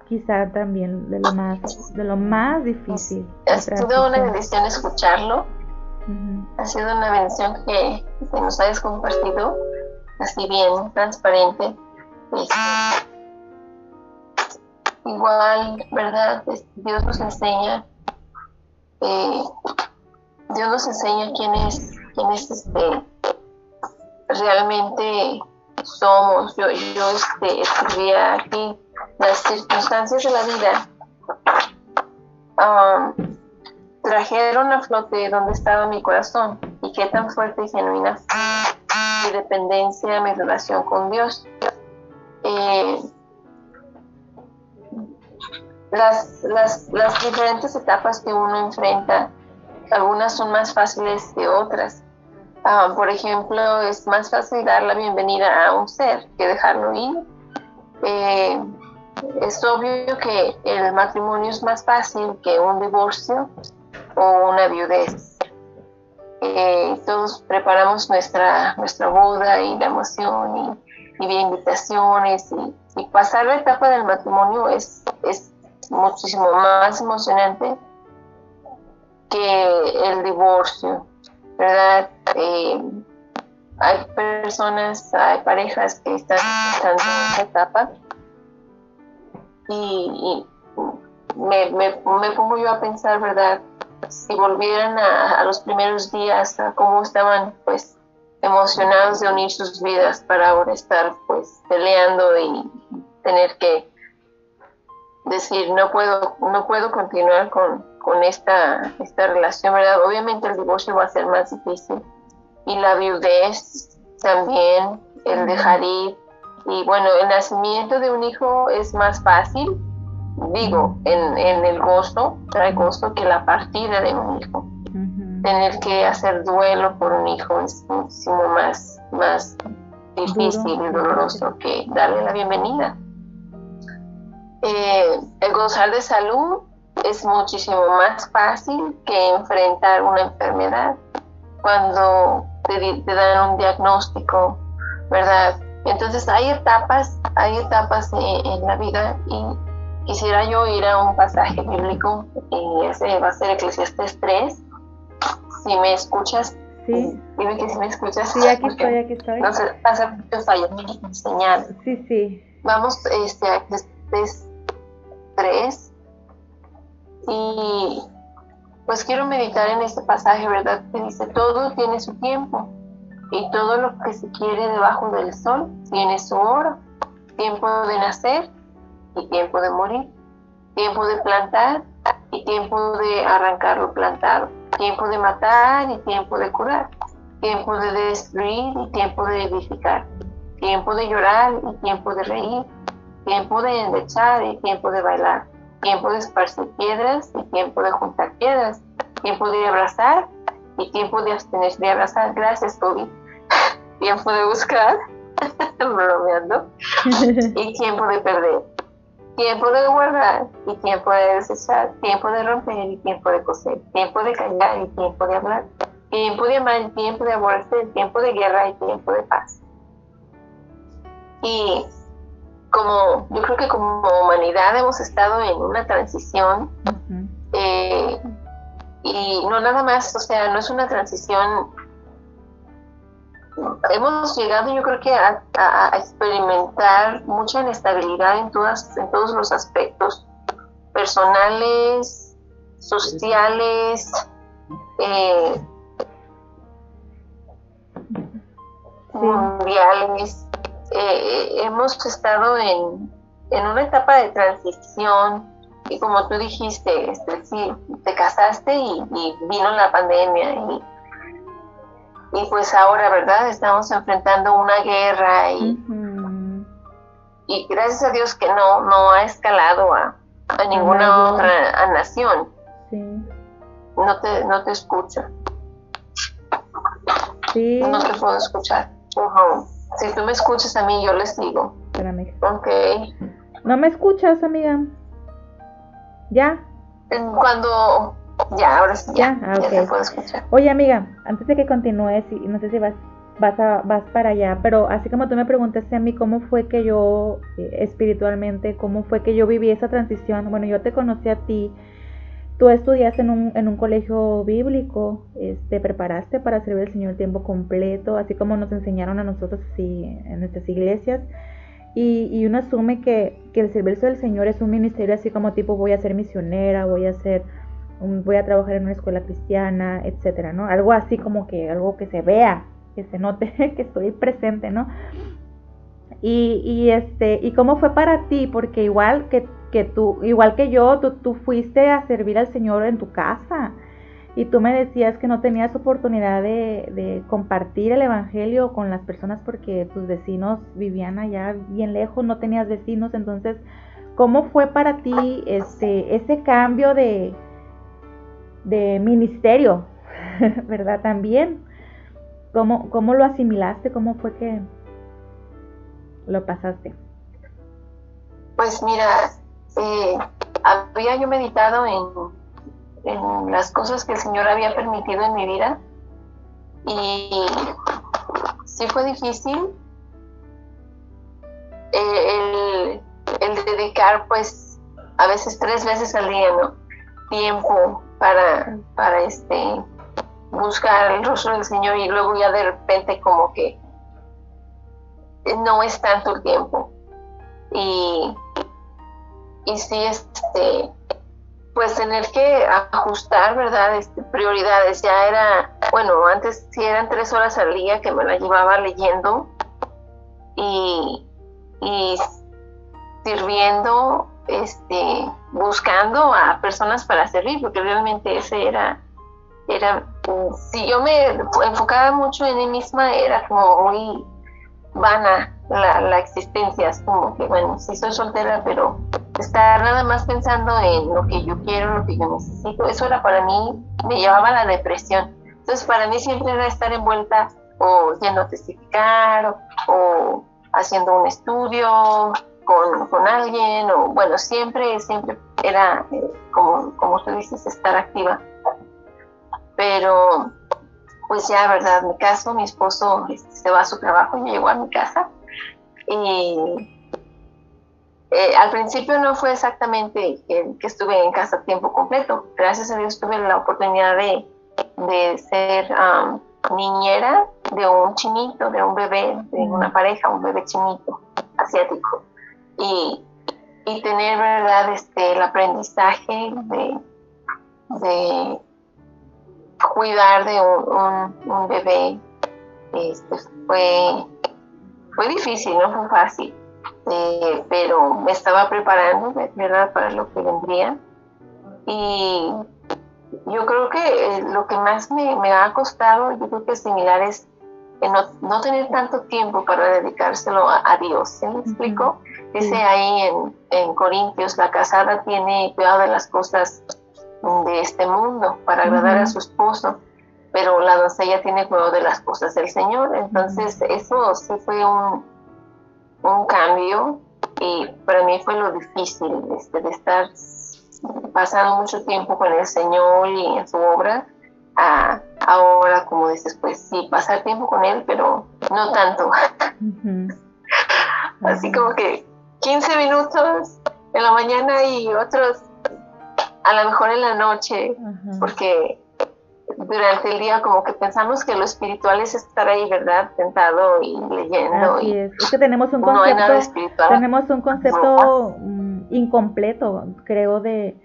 quizá también de lo más, de lo más difícil. Ha sido una bendición escucharlo ha sido una bendición que, nos hayas compartido así bien transparente. Este, igual, ¿verdad? Dios nos enseña, eh, Dios nos enseña quién es, quién es este, realmente somos. Yo, yo este, escribía aquí las circunstancias de la vida. Trajeron a flote donde estaba mi corazón y qué tan fuerte y genuina mi dependencia, mi relación con Dios. Eh, las, las, las, diferentes etapas que uno enfrenta, algunas son más fáciles que otras. Ah, por ejemplo, es más fácil dar la bienvenida a un ser que dejarlo ir. Eh, es obvio que el matrimonio es más fácil que un divorcio o una viudez. Eh, todos preparamos nuestra, nuestra boda y la emoción y, y invitaciones y, pasar la etapa del matrimonio es, es muchísimo más emocionante que el divorcio, ¿verdad? Eh, hay personas, hay parejas que están en esa etapa y, me, me, pongo yo a pensar, ¿verdad? si volvieran a, los primeros días, a cómo estaban pues emocionados de unir sus vidas para ahora estar pues peleando y tener que decir no puedo no puedo continuar con, con esta, esta relación, ¿verdad? Obviamente el divorcio va a ser más difícil y la viudez también, el dejar ir. Y bueno, el nacimiento de un hijo es más fácil, digo, en, en el gozo, trae gozo que la partida de un hijo. Tener que hacer duelo por un hijo es muchísimo más, más difícil y doloroso que darle la bienvenida. Eh, el gozar de salud es muchísimo más fácil que enfrentar una enfermedad cuando te, dan un diagnóstico, ¿verdad? Entonces hay etapas, hay etapas en, la vida y quisiera yo ir a un pasaje bíblico y ese va a ser Eclesiastes 3. Si me escuchas, sí. dime que si me escuchas. Sí, aquí estoy, aquí estoy. No sé, pasa mucho fallo mi señal. Sí, sí. Vamos este, a Eclesiastes 3 y pues quiero meditar en este pasaje, ¿verdad? Que dice, todo tiene su tiempo y todo lo que se quiere debajo del sol tiene su hora, tiempo de nacer y tiempo de morir, tiempo de plantar y tiempo de arrancar lo plantado, tiempo de matar y tiempo de curar, tiempo de destruir y tiempo de edificar, tiempo de llorar y tiempo de reír, tiempo de endechar y tiempo de bailar tiempo de esparcir piedras y tiempo de juntar piedras, tiempo de abrazar y tiempo de abstenerse de abrazar. Gracias, Toby. tiempo de buscar, bromeando, y tiempo de perder. Tiempo de guardar y tiempo de desechar, tiempo de romper y tiempo de coser, tiempo de callar y tiempo de hablar, tiempo de amar y tiempo de aborrecer, tiempo de guerra y tiempo de paz. Y como yo creo que como humanidad hemos estado en una transición eh, y no nada más, o sea, no es una transición. Hemos llegado, yo creo que a, experimentar mucha inestabilidad en todas, en todos los aspectos personales, sociales, eh, mundiales eh, hemos estado en, una etapa de transición y como tú dijiste, este, sí, te casaste y, vino la pandemia y, y, pues ahora, ¿verdad? Estamos enfrentando una guerra y, y gracias a Dios que no, no ha escalado a, ninguna otra nación. No te, no te escucho. No te puedo escuchar. Si tú me escuchas a mí, yo les digo. Espérame. Ok. ¿No me escuchas, amiga? ¿Ya? Cuando... Ya, ahora sí. Ya, ya, ah, puedo escuchar. Oye, amiga, antes de que continúes, y no sé si vas vas, a, vas para allá, pero así como tú me preguntaste a mí cómo fue que yo eh, espiritualmente, cómo fue que yo viví esa transición, bueno, yo te conocí a ti Tú estudiaste en un, en un colegio bíblico, te este, preparaste para servir al Señor el tiempo completo, así como nos enseñaron a nosotros así en nuestras iglesias. Y, y uno asume que, que, el servicio del Señor es un ministerio así como tipo voy a ser misionera, voy a ser voy a trabajar en una escuela cristiana, etcétera, ¿no? Algo así como que algo que se vea, que se note [LAUGHS] que estoy presente, ¿no? Y, y este, y cómo fue para ti, porque igual que que tú, igual que yo, tú, tú fuiste a servir al Señor en tu casa y tú me decías que no tenías oportunidad de, compartir el Evangelio con las personas porque tus vecinos vivían allá bien lejos, no tenías vecinos, entonces, ¿cómo fue para ti este, ese cambio de, de ministerio, [LAUGHS] verdad? También, ¿Cómo, ¿cómo lo asimilaste? ¿Cómo fue que lo pasaste? Pues mira, eh, había yo meditado en, las cosas que el Señor había permitido en mi vida y sí fue difícil eh, el, dedicar pues a veces tres veces al día, ¿no? Tiempo para, para este buscar el rostro del Señor y luego ya de repente como que no es tanto el tiempo. Y y sí, este, pues tener que ajustar, ¿verdad? Este, prioridades. Ya era, bueno, antes sí eran tres horas al día que me la llevaba leyendo y, y sirviendo, este, buscando a personas para servir, porque realmente ese era, era, si yo me enfocaba mucho en mí misma, era como muy vana la, la existencia, es como que, bueno, sí soy soltera, pero estar nada más pensando en lo que yo quiero, lo que yo necesito, eso era para mí, me llevaba a la depresión. Entonces para mí siempre era estar envuelta o yendo testificar o, haciendo un estudio con, con, alguien o bueno, siempre, siempre era eh, como, como tú dices, estar activa. Pero pues ya, ¿verdad? Mi caso, mi esposo este, se va a su trabajo y llegó a mi casa y eh, al principio no fue exactamente que, estuve en casa tiempo completo. Gracias a Dios tuve la oportunidad de, de ser um, niñera de un chinito, de un bebé, de una pareja, un bebé chinito asiático. Y, y tener, ¿verdad?, este, el aprendizaje de, de cuidar de un, un, bebé este, fue, fue difícil, no fue fácil eh, pero me estaba preparando, ¿verdad?, para lo que vendría. Y yo creo que eh, lo que más me, me, ha costado, yo creo que es similar, es no, no, tener tanto tiempo para dedicárselo a, Dios. ¿Se me explico? Dice ahí en, en, Corintios, la casada tiene cuidado de las cosas de este mundo para agradar a su esposo, pero la doncella tiene cuidado de las cosas del Señor. Entonces, eso sí fue un, un cambio y para mí fue lo difícil este, de estar pasando mucho tiempo con el Señor y en su obra. A, ahora, como dices, pues sí, pasar tiempo con Él, pero no tanto. [LAUGHS] Así como que 15 minutos en la mañana y otros a lo mejor en la noche, porque durante el día como que pensamos que lo espiritual es estar ahí, ¿verdad? Sentado y leyendo. Así es. es que tenemos un concepto, tenemos un concepto mm, incompleto, creo, de,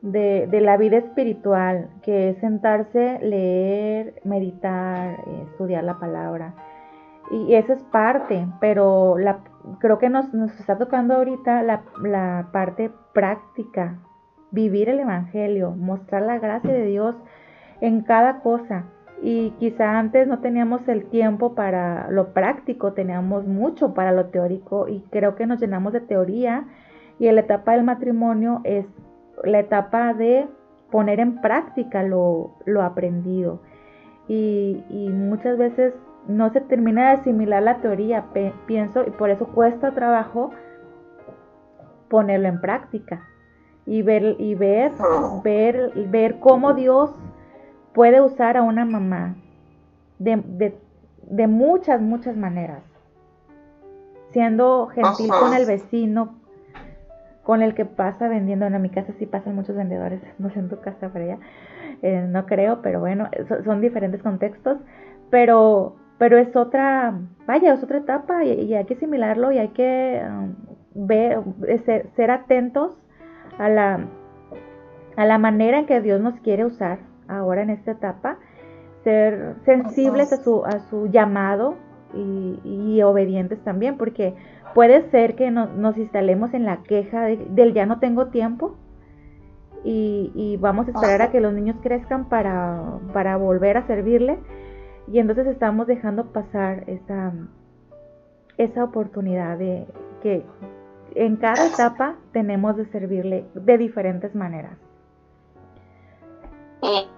de, la vida espiritual, que es sentarse, leer, meditar, estudiar la palabra. Y eso es parte, pero la, creo que nos, nos está tocando ahorita la, la parte práctica, vivir el Evangelio, mostrar la gracia de Dios en cada cosa. Y quizá antes no teníamos el tiempo para lo práctico, teníamos mucho para lo teórico y creo que nos llenamos de teoría y la etapa del matrimonio es la etapa de poner en práctica lo, aprendido. Y, muchas veces no se termina de asimilar la teoría, pienso, y por eso cuesta trabajo ponerlo en práctica y ver, y ver, ver, ver cómo Dios puede usar a una mamá de, muchas, muchas maneras. Siendo gentil con el vecino, con el que pasa vendiendo. En mi casa sí pasan muchos vendedores, [LAUGHS] no sé en tu casa para allá, eh, no creo, pero bueno, son, diferentes contextos. Pero, pero es otra, vaya, es otra etapa y, hay que asimilarlo y hay que um, ver, ser, ser atentos a la, a la manera en que Dios nos quiere usar ahora en esta etapa, ser sensibles a su, a su llamado y, obedientes también, porque puede ser que nos instalemos en la queja del ya no tengo tiempo y, vamos a esperar a que los niños crezcan para, para volver a servirle. Y entonces estamos dejando pasar esa, esa oportunidad de que en cada etapa tenemos de servirle de diferentes maneras. Y,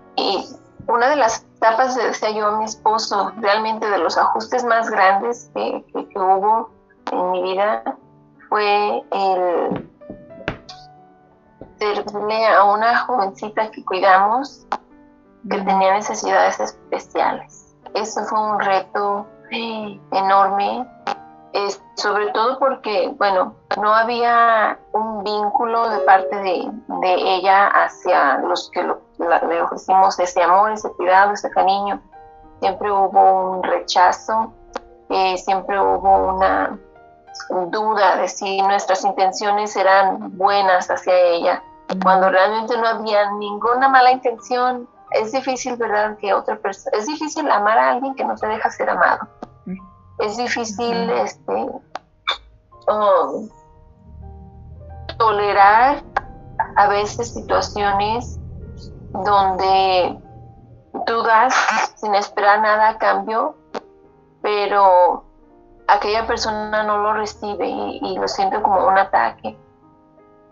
una de las etapas, decía yo a mi esposo, realmente de los ajustes más grandes que, hubo en mi vida fue el servirle a una jovencita que cuidamos que tenía necesidades especiales. Eso fue un reto enorme sobre todo porque, bueno, no había un vínculo de parte de, ella hacia los que le ofrecimos ese amor, ese cuidado, ese cariño. Siempre hubo un rechazo, eh, siempre hubo una duda de si nuestras intenciones eran buenas hacia ella, cuando realmente no había ninguna mala intención. Es difícil, ¿verdad? Que otra persona, es difícil amar a alguien que no se deja ser amado es difícil este, um, tolerar a veces situaciones donde tú das sin esperar nada a cambio, pero aquella persona no lo recibe y, lo siente como un ataque.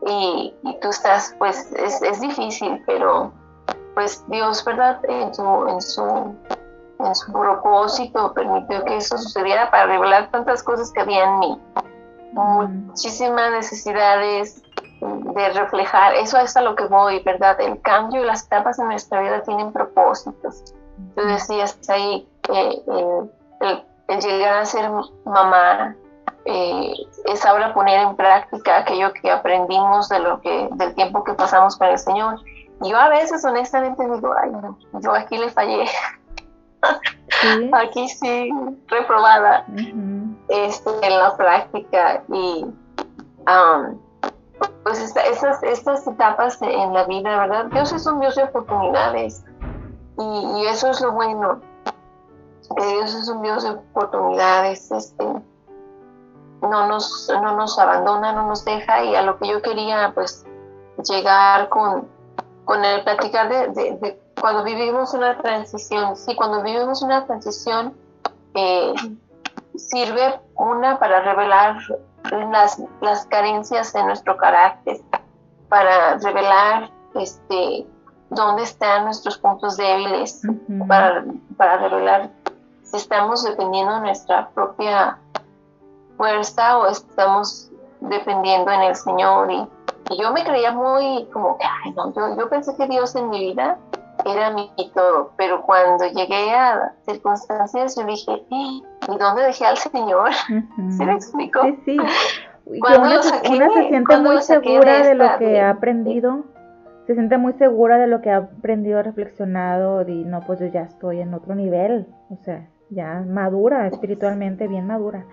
Y, tú estás, pues es, es, difícil, pero pues Dios, ¿verdad? En su, en su, en su propósito permitió que eso sucediera para revelar tantas cosas que había en mí. Muchísimas necesidades de reflejar, eso es a lo que voy, ¿verdad? El cambio y las etapas en nuestra vida tienen propósitos. Tú decías ahí, eh, el, llegar a ser mamá eh, es ahora poner en práctica aquello que aprendimos de lo que, del tiempo que pasamos con el Señor. Yo a veces honestamente digo, ay, yo aquí le fallé. [LAUGHS] aquí sí, reprobada este, en la práctica y um, pues estas, estas etapas en la vida, ¿verdad? Dios es un Dios de oportunidades y, eso es lo bueno. Dios es un Dios de oportunidades, este, no nos, no nos abandona, no nos deja y a lo que yo quería pues llegar con, con el platicar de, cuando vivimos una transición. Sí, cuando vivimos una transición eh, sirve una para revelar las, las carencias de nuestro carácter, para revelar este, dónde están nuestros puntos débiles, para, para revelar si estamos dependiendo de nuestra propia fuerza o estamos dependiendo en el Señor. Y, yo me creía muy como que, ay, no, yo, yo pensé que Dios en mi vida era mi todo, pero cuando llegué a circunstancias yo dije, ¿y dónde dejé al Señor? [LAUGHS] ¿Se me explicó? Sí, sí. Una, se siente muy segura de, lo que ha aprendido, se siente muy segura de lo que ha aprendido, reflexionado, y no, pues yo ya estoy en otro nivel, o sea, ya madura, espiritualmente bien madura.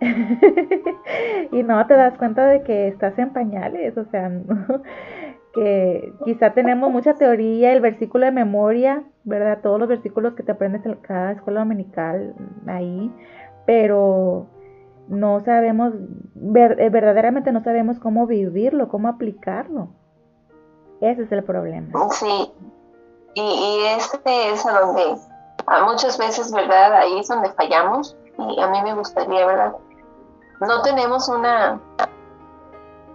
[LAUGHS] y no te das cuenta de que estás en pañales, o sea, [LAUGHS] que quizá tenemos mucha teoría, el versículo de memoria, ¿verdad? Todos los versículos que te aprendes en cada escuela dominical ahí, pero no sabemos, eh, verdaderamente no sabemos cómo vivirlo, cómo aplicarlo. Ese es el problema. Sí, y, y este es a donde muchas veces, ¿verdad? Ahí es donde fallamos y a mí me gustaría, ¿verdad? No tenemos una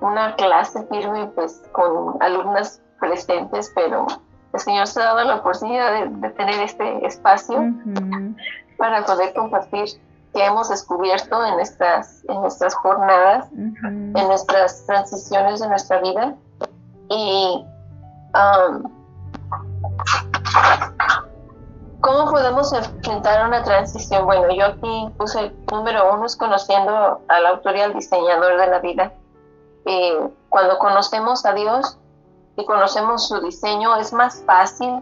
una clase firme pues con alumnas presentes, pero el Señor se ha dado la oportunidad de, tener este espacio para poder compartir que hemos descubierto en estas, en nuestras jornadas, en nuestras transiciones de nuestra vida. Y um, ¿cómo podemos enfrentar una transición? Bueno, yo aquí puse número uno es conociendo al autor y al diseñador de la vida cuando conocemos a Dios y conocemos su diseño, es más fácil,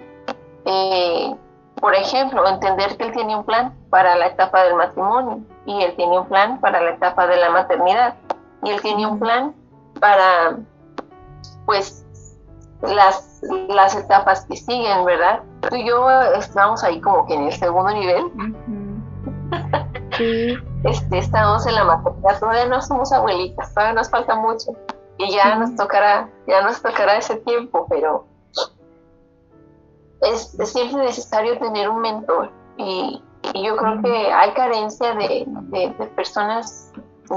eh, por ejemplo, entender que Él tiene un plan para la etapa del matrimonio y Él tiene un plan para la etapa de la maternidad y Él tiene un plan para, pues, las, las etapas que siguen, ¿verdad? Tú y yo estamos ahí como que en el segundo nivel. Sí. Este, estamos en la maternidad, todavía no somos abuelitas, todavía nos falta mucho y ya nos tocará, ya nos tocará ese tiempo, pero es, siempre necesario tener un mentor y, yo creo que hay carencia de, personas,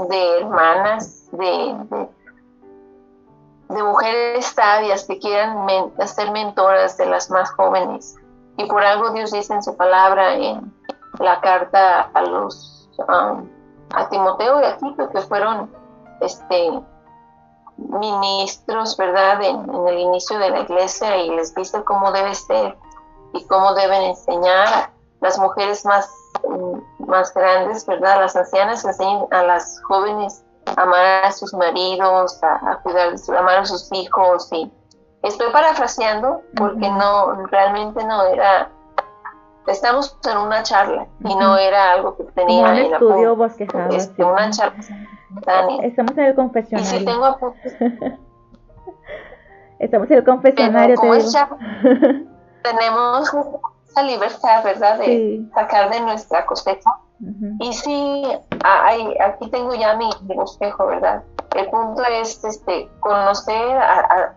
de hermanas, de, de, mujeres sabias que quieran ser mentoras de las más jóvenes. Y por algo Dios dice en su palabra, en la carta a los um, a Timoteo y a Tito, que fueron este, ministros, ¿verdad?, en, el inicio de la iglesia y les dice cómo debe ser y cómo deben enseñar. Las mujeres más, mm, más grandes, ¿verdad?, las ancianas enseñan a las jóvenes a amar a sus maridos, a, cuidar, a amar a sus hijos y estoy parafraseando porque no, realmente no era estamos en una charla y no era algo que tenía un estudio bosquejado este, una charla [LAUGHS] [LAUGHS] estamos en el confesionario y si tengo estamos en el confesionario te digo. [LAUGHS] tenemos esa libertad verdad de sacar de nuestra cosecha. Y sí hay, aquí tengo ya mi, mi, verdad el punto es este conocer a,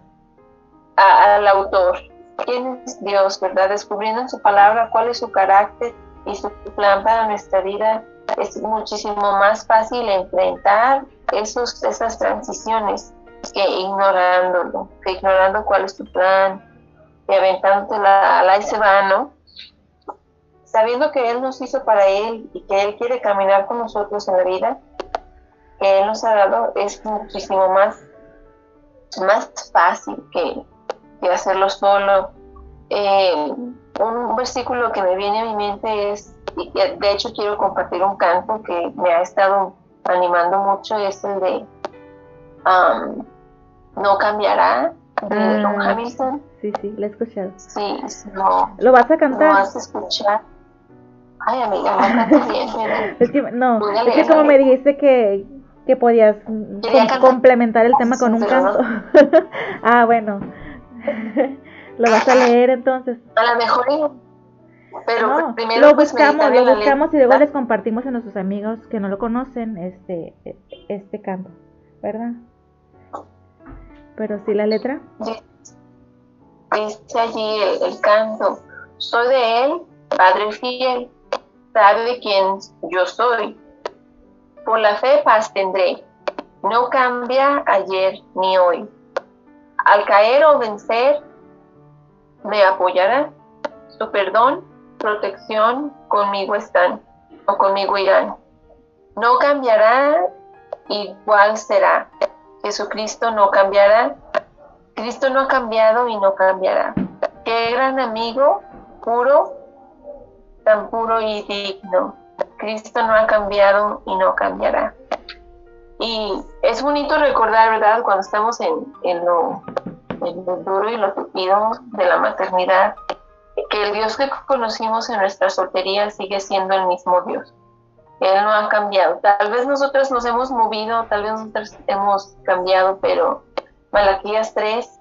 al autor. ¿Quién es Dios, verdad? Descubriendo en su palabra cuál es su carácter y su plan para nuestra vida, es muchísimo más fácil enfrentar esos, esas transiciones que ignorándolo, que ignorando cuál es tu plan, y aventándote la, al ese vano, sabiendo que Él nos hizo para Él y que Él quiere caminar con nosotros en la vida, que Él nos ha dado, es muchísimo más, más fácil que, hacerlo solo. Eh, un versículo que me viene a mi mente es, y de hecho quiero compartir un canto que me ha estado animando mucho, es el de um, No cambiará, de Don ah, Hamilton. Sí, sí, lo he escuchado. Sí, no. ¿Lo vas a cantar? Lo vas a escuchar. Ay, amiga, no bien, [LAUGHS] Es que, no, es que como me dijiste que, que podías complementar el tema con un canto. [LAUGHS] ah, bueno. [LAUGHS] lo vas a leer entonces. A lo mejor pero primero lo pues, buscamos, lo buscamos y luego les compartimos a nuestros amigos que no lo conocen este este canto, ¿verdad? Pero sí la letra. Dice allí el, canto, soy de él, Padre fiel, sabe quién yo soy. Por la fe paz tendré, no cambia ayer ni hoy. Al caer o vencer, me apoyará. Su perdón, protección conmigo están o conmigo irán. No cambiará, igual será. Jesucristo no cambiará. Cristo no ha cambiado y no cambiará. Qué gran amigo, puro, tan puro y digno. Cristo no ha cambiado y no cambiará. Y es bonito recordar, ¿verdad? Cuando estamos en, en, lo, en lo duro y lo tupido de la maternidad, que el Dios que conocimos en nuestra soltería sigue siendo el mismo Dios. Él no ha cambiado. Tal vez nosotros nos hemos movido, tal vez nosotros hemos cambiado, pero Malaquías 3,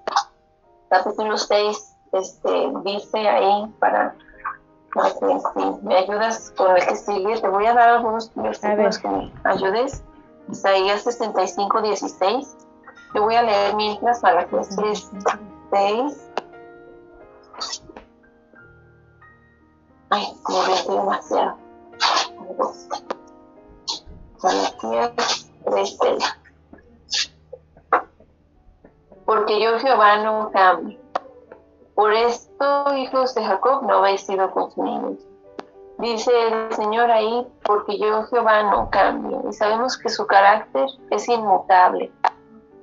capítulo 6, este, dice ahí para, que si me ayudas con el que sigue, te voy a dar algunos versículos que me ayudes. Isaías 65, 16. Te voy a leer mientras Malaquías 3, 6. Ay, me veo demasiado. Malaquías 3, 6 porque yo Jehová no cambio. Por esto, hijos de Jacob, no habéis sido consumidos. Dice el Señor ahí, porque yo Jehová no cambio. Y sabemos que su carácter es inmutable.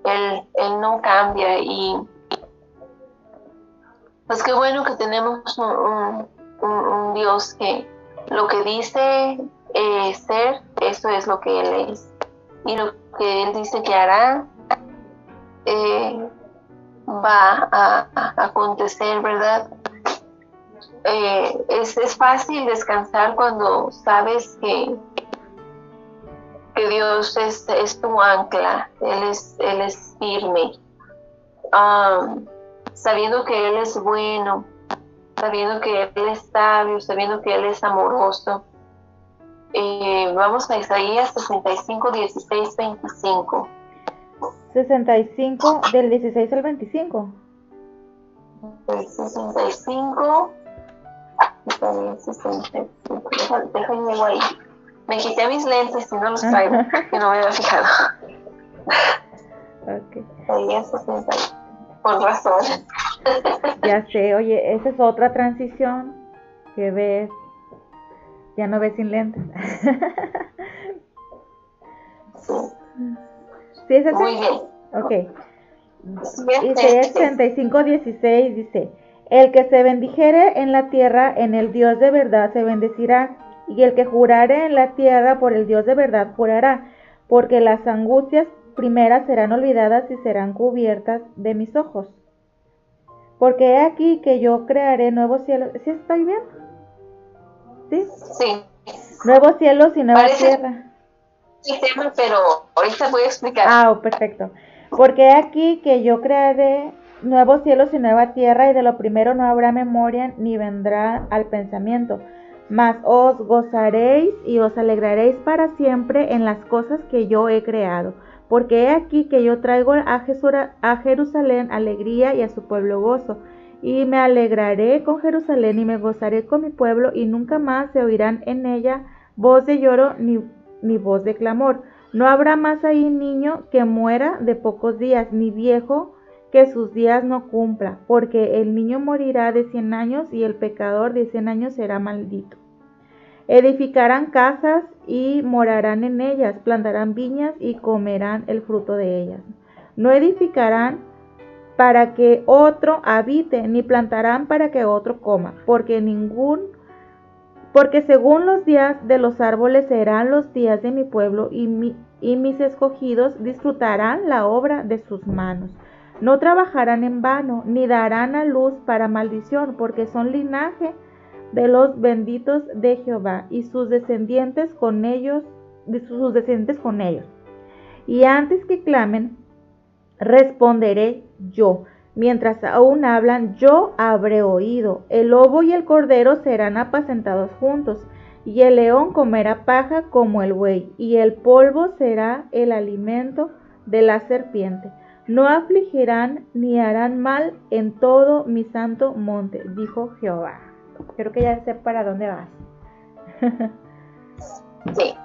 Él, él no cambia y pues qué bueno que tenemos un, un, Dios que lo que dice eh, ser, eso es lo que Él es. Y lo que Él dice que hará, eh, va a, acontecer, ¿verdad? Eh, es, fácil descansar cuando sabes que, que Dios es, tu ancla, Él es, Él es firme, um, sabiendo que Él es bueno, sabiendo que Él es sabio, sabiendo que Él es amoroso. Eh, vamos a Isaías 65, 16, 25. 65 del 16 al 25. 65. Déjame ahí. Me quité mis lentes y no los traigo, que no me había fijado. Ok. Ahí es 60. Por razón. ya sé, oye, esa es otra transición que ves. Ya no ves sin lentes. sí. ¿Sí es Muy bien. Ok. Isaías 65, 16 dice, el que se bendijere en la tierra, en el Dios de verdad se bendecirá, y el que jurare en la tierra, por el Dios de verdad jurará, porque las angustias primeras serán olvidadas y serán cubiertas de mis ojos. Porque he aquí que yo crearé nuevos cielos. ¿Sí estoy bien? ¿Sí? Sí. Nuevos cielos y nueva tierra tema, pero ahorita voy a explicar. Ah, oh, perfecto. Porque aquí que yo crearé nuevos cielos y nueva tierra, y de lo primero no habrá memoria ni vendrá al pensamiento. Mas os gozaréis y os alegraréis para siempre en las cosas que yo he creado, porque he aquí que yo traigo a Jerusalén alegría y a su pueblo gozo, y me alegraré con Jerusalén y me gozaré con mi pueblo, y nunca más se oirán en ella voz de lloro ni, ni voz de clamor. No habrá más ahí niño que muera de pocos días, ni viejo que sus días no cumpla, porque el niño morirá de cien años y el pecador de cien años será maldito. Edificarán casas y morarán en ellas, plantarán viñas y comerán el fruto de ellas. No edificarán para que otro habite, ni plantarán para que otro coma, porque ningún porque según los días de los árboles serán los días de mi pueblo y, y mis escogidos disfrutarán la obra de sus manos. No trabajarán en vano, ni darán a luz para maldición, porque son linaje de los benditos de Jehová y sus descendientes con ellos, sus descendientes con ellos. Y antes que clamen, responderé yo. Mientras aún hablan, yo habré oído. El lobo y el cordero serán apacentados juntos, y el león comerá paja como el buey, y el polvo será el alimento de la serpiente. No afligirán ni harán mal en todo mi santo monte, dijo Jehová. Creo que ya sé para dónde vas. [LAUGHS] sí,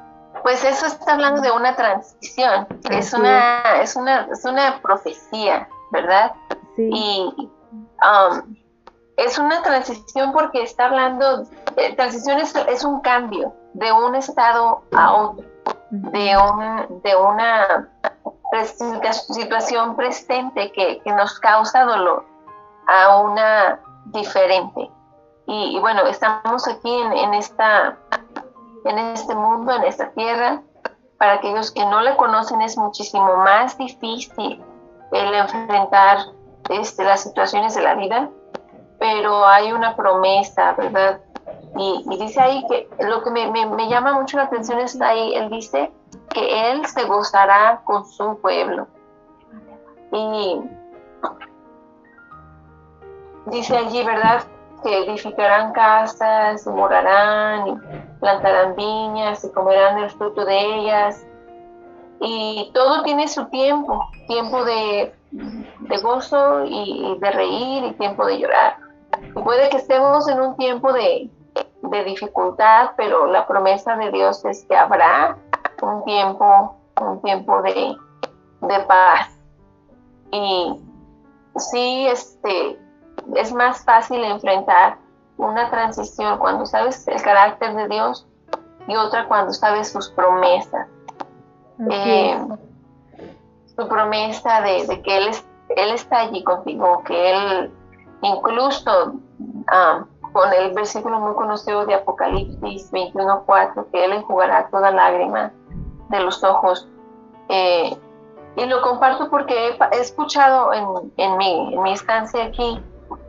pues eso está hablando de una transición, es una, es una, es una profecía, ¿verdad? Sí. Y um, es una transición porque está hablando, eh, transición es, un cambio de un estado a otro, de, un, de una situación presente que, nos causa dolor a una diferente. Y, bueno, estamos aquí en, esta, en este mundo, en esta tierra. Para aquellos que no le conocen es muchísimo más difícil el enfrentar este, las situaciones de la vida, pero hay una promesa, ¿verdad? Y, dice ahí que lo que me, me, llama mucho la atención es ahí, él dice que él se gozará con su pueblo. Y dice allí, ¿verdad? Que edificarán casas, y morarán, y plantarán viñas, y comerán el fruto de ellas. Y todo tiene su tiempo, tiempo de de gozo y de reír y tiempo de llorar. puede que estemos en un tiempo de, dificultad, pero la promesa de Dios es que habrá un tiempo, un tiempo de, paz. Y sí, este, es más fácil enfrentar una transición cuando sabes el carácter de Dios y otra cuando sabes sus promesas su promesa de, que él, él está allí contigo, que Él incluso ah, con el versículo muy conocido de Apocalipsis 21.4, que Él enjugará toda lágrima de los ojos. Eh, y lo comparto porque he, escuchado en, en, mi, en mi estancia aquí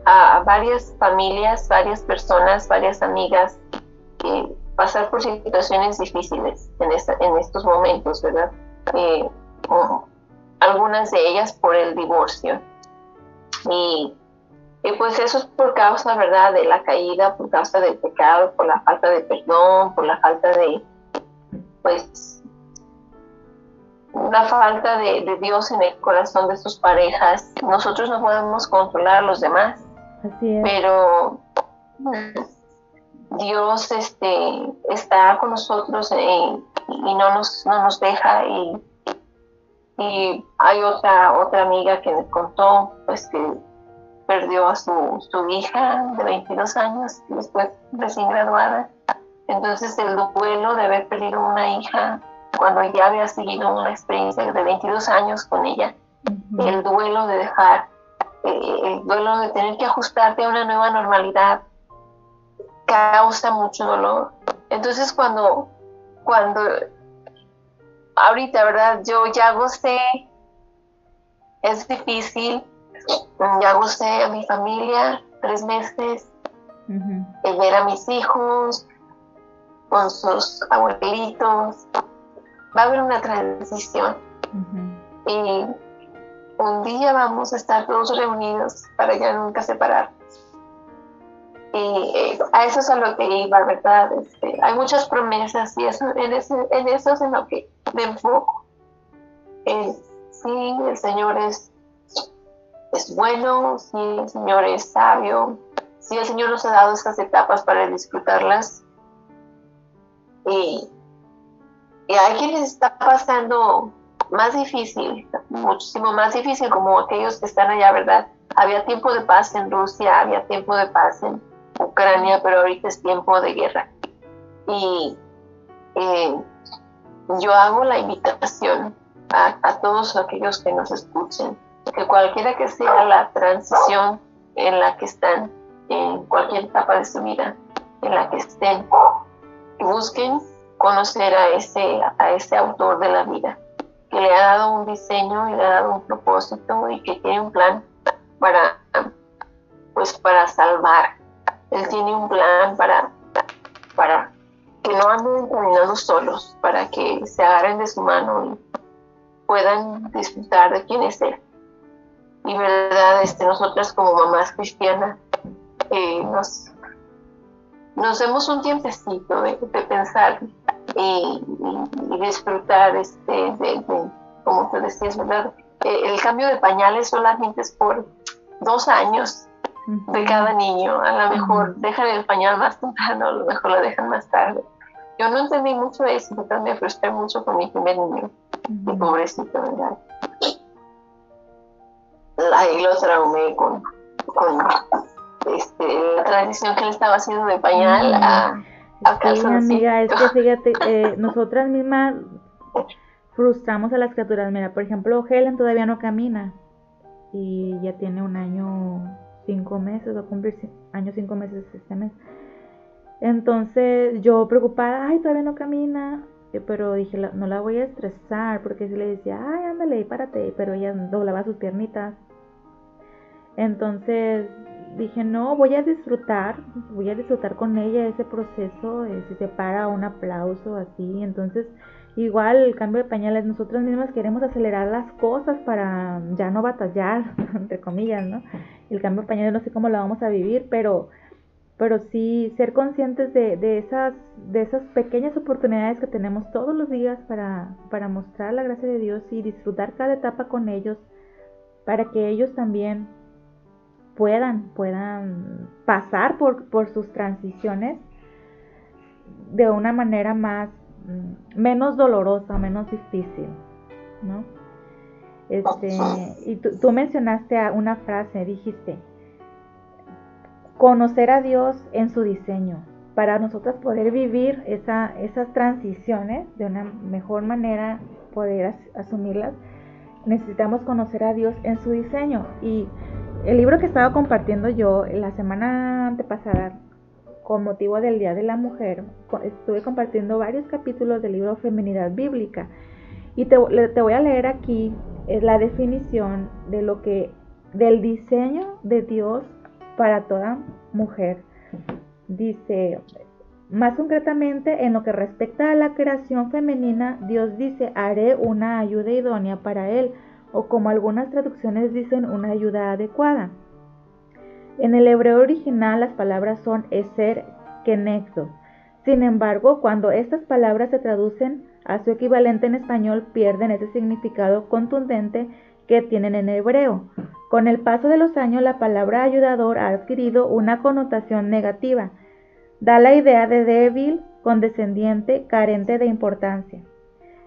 a varias familias, varias personas, varias amigas pasar por situaciones difíciles en, esta, en estos momentos, ¿verdad? Eh, algunas de ellas por el divorcio. Y, pues eso es por causa, ¿verdad?, de la caída, por causa del pecado, por la falta de perdón, por la falta de, pues, la falta de, Dios en el corazón de sus parejas. Nosotros no podemos controlar a los demás, pero Dios este, está con nosotros y no nos, no nos deja y y hay otra, otra amiga que me contó pues que perdió a su, su hija de 22 años, después recién graduada. Entonces el duelo de haber perdido una hija cuando ya había seguido una experiencia de 22 años con ella, el duelo de dejar, eh, el duelo de tener que ajustarte a una nueva normalidad, causa mucho dolor. Entonces cuando, cuando ahorita, ¿verdad? Yo ya gocé, es difícil, ya gocé a mi familia tres meses, el ver a mis hijos con sus abuelitos, va a haber una transición y un día vamos a estar todos reunidos para ya nunca separarnos. Y eh, a eso es a lo que iba, ¿verdad? Este, hay muchas promesas y eso, en, en eso es en lo que me enfoco. eh, sí, el Señor es, es bueno, sí, el Señor es sabio, sí, el Señor nos ha dado estas etapas para disfrutarlas. Y, y hay quienes está pasando más difícil, muchísimo más difícil, como aquellos que están allá, ¿verdad? Había tiempo de paz en Rusia, había tiempo de paz en Ucrania, pero ahorita es tiempo de guerra. Y eh, yo hago la invitación a, todos aquellos que nos escuchen, que cualquiera que sea la transición en la que están, en cualquier etapa de su vida, en la que estén, busquen conocer a ese, a ese autor de la vida, que le ha dado un diseño y le ha dado un propósito y que tiene un plan para, pues, para salvar. Él tiene un plan para, para que no anden caminando solos, para que se agarren de su mano y puedan disfrutar de quién es Él. Y verdad, este, nosotras como mamás cristianas eh, nos, nos demos un tiempecito de, pensar y, disfrutar, este, de, como te decías, ¿verdad? Eh, el cambio de pañales solamente es por dos años de cada niño. A lo mejor dejan el pañal más temprano, a lo mejor lo dejan más tarde. Yo no entendí mucho eso, me frustré mucho con mi primer niño, mi pobrecito, ¿verdad? Ahí lo traumé con, con este, la transición que le estaba haciendo de pañal a sí, amiga, es que fíjate, [LAUGHS] eh, nosotras mismas frustramos a las criaturas. Mira, por ejemplo, Helen todavía no camina y ya tiene un año, cinco meses, va a cumplir año, cinco meses este mes. Entonces yo preocupada, ay, todavía no camina, eh, pero dije, no la voy a estresar, porque si le decía, ay, ándale, párate, pero ella doblaba sus piernitas. Entonces dije, no, voy a disfrutar, voy a disfrutar con ella ese proceso, eh, si se para un aplauso así, entonces igual el cambio de pañales, nosotros mismas queremos acelerar las cosas para ya no batallar, [LAUGHS] entre comillas, ¿no? El cambio de pañales no sé cómo lo vamos a vivir, pero pero sí ser conscientes de, esas, de esas pequeñas oportunidades que tenemos todos los días para, para mostrar la gracia de Dios y disfrutar cada etapa con ellos, para que ellos también puedan, puedan pasar por, por sus transiciones de una manera más, mm, menos dolorosa, menos difícil, ¿no? Este, y tú, mencionaste una frase, dijiste, conocer a Dios en su diseño, para nosotros poder vivir esa, esas transiciones de una mejor manera, poder asumirlas, necesitamos conocer a Dios en su diseño. Y el libro que estaba compartiendo yo la semana antepasada, con motivo del Día de la Mujer, estuve compartiendo varios capítulos del libro Feminidad Bíblica. Y te, te voy a leer aquí la definición de lo que, del diseño de Dios para toda mujer. Dice, más concretamente, en lo que respecta a la creación femenina, Dios dice, haré una ayuda idónea para él, o como algunas traducciones dicen, una ayuda adecuada. En el hebreo original las palabras son eser kenexo. Sin embargo, cuando estas palabras se traducen a su equivalente en español, pierden ese significado contundente que tienen en hebreo. Con el paso de los años, la palabra ayudador ha adquirido una connotación negativa. Da la idea de débil, condescendiente, carente de importancia.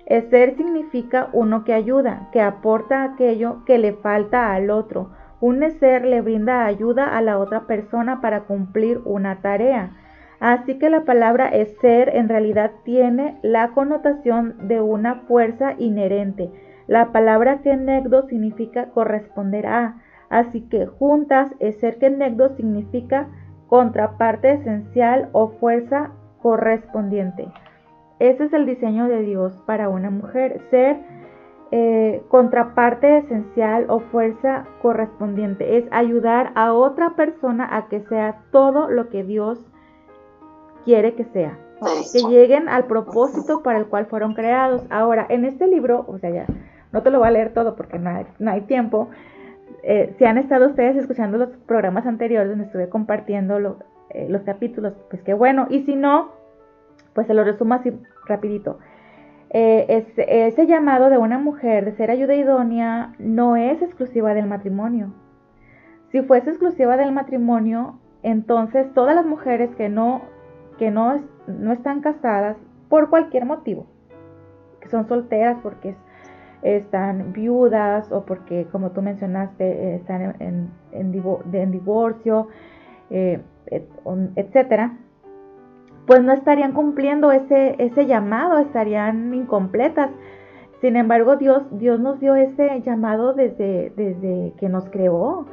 Ser significa uno que ayuda, que aporta aquello que le falta al otro. Un ser le brinda ayuda a la otra persona para cumplir una tarea. Así que la palabra ser en realidad tiene la connotación de una fuerza inherente, la palabra kenegdo significa corresponder a, así que juntas ser kenegdo significa contraparte esencial o fuerza correspondiente. Ese es el diseño de Dios para una mujer, ser eh, contraparte esencial o fuerza correspondiente. Es ayudar a otra persona a que sea todo lo que Dios quiere que sea. Que lleguen al propósito para el cual fueron creados. Ahora, en este libro, o sea, ya no te lo voy a leer todo porque no hay, no hay tiempo. Eh, si han estado ustedes escuchando los programas anteriores donde estuve compartiendo eh, los capítulos, pues qué bueno. Y si no, pues se lo resumo así rapidito. eh, ese llamado de una mujer de ser ayuda idónea no es exclusiva del matrimonio. Si fuese exclusiva del matrimonio, entonces todas las mujeres que no, que no, no están casadas por cualquier motivo, que son solteras porque están viudas o porque, como tú mencionaste, están en, en, divorcio, eh, etcétera, pues no estarían cumpliendo ese, ese llamado, estarían incompletas. Sin embargo, Dios, Dios nos dio ese llamado desde, desde que nos creó.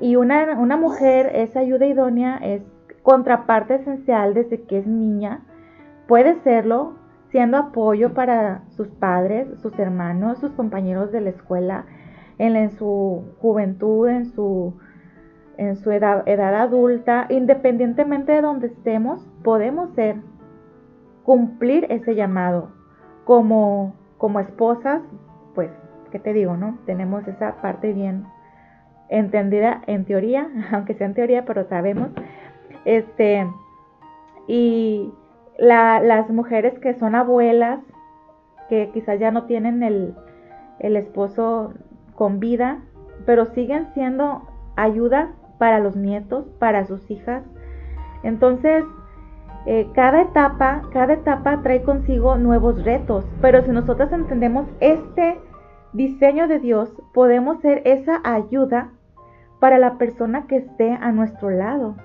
Y una, una mujer, esa ayuda idónea, es contraparte esencial desde que es niña. Puede serlo siendo apoyo para sus padres, sus hermanos, sus compañeros de la escuela, en, su juventud, en su en su edad, adulta, independientemente de donde estemos, podemos ser, cumplir ese llamado. Como, como esposas, pues, ¿qué te digo, no? Tenemos esa parte bien entendida en teoría, [LAUGHS] aunque sea en teoría, pero sabemos. Este, y las mujeres que son abuelas, que quizás ya no tienen el, el esposo con vida, pero siguen siendo ayuda para los nietos, para sus hijas. Entonces, eh, cada etapa, cada etapa trae consigo nuevos retos, pero si nosotros entendemos este diseño de Dios, podemos ser esa ayuda para la persona que esté a nuestro lado.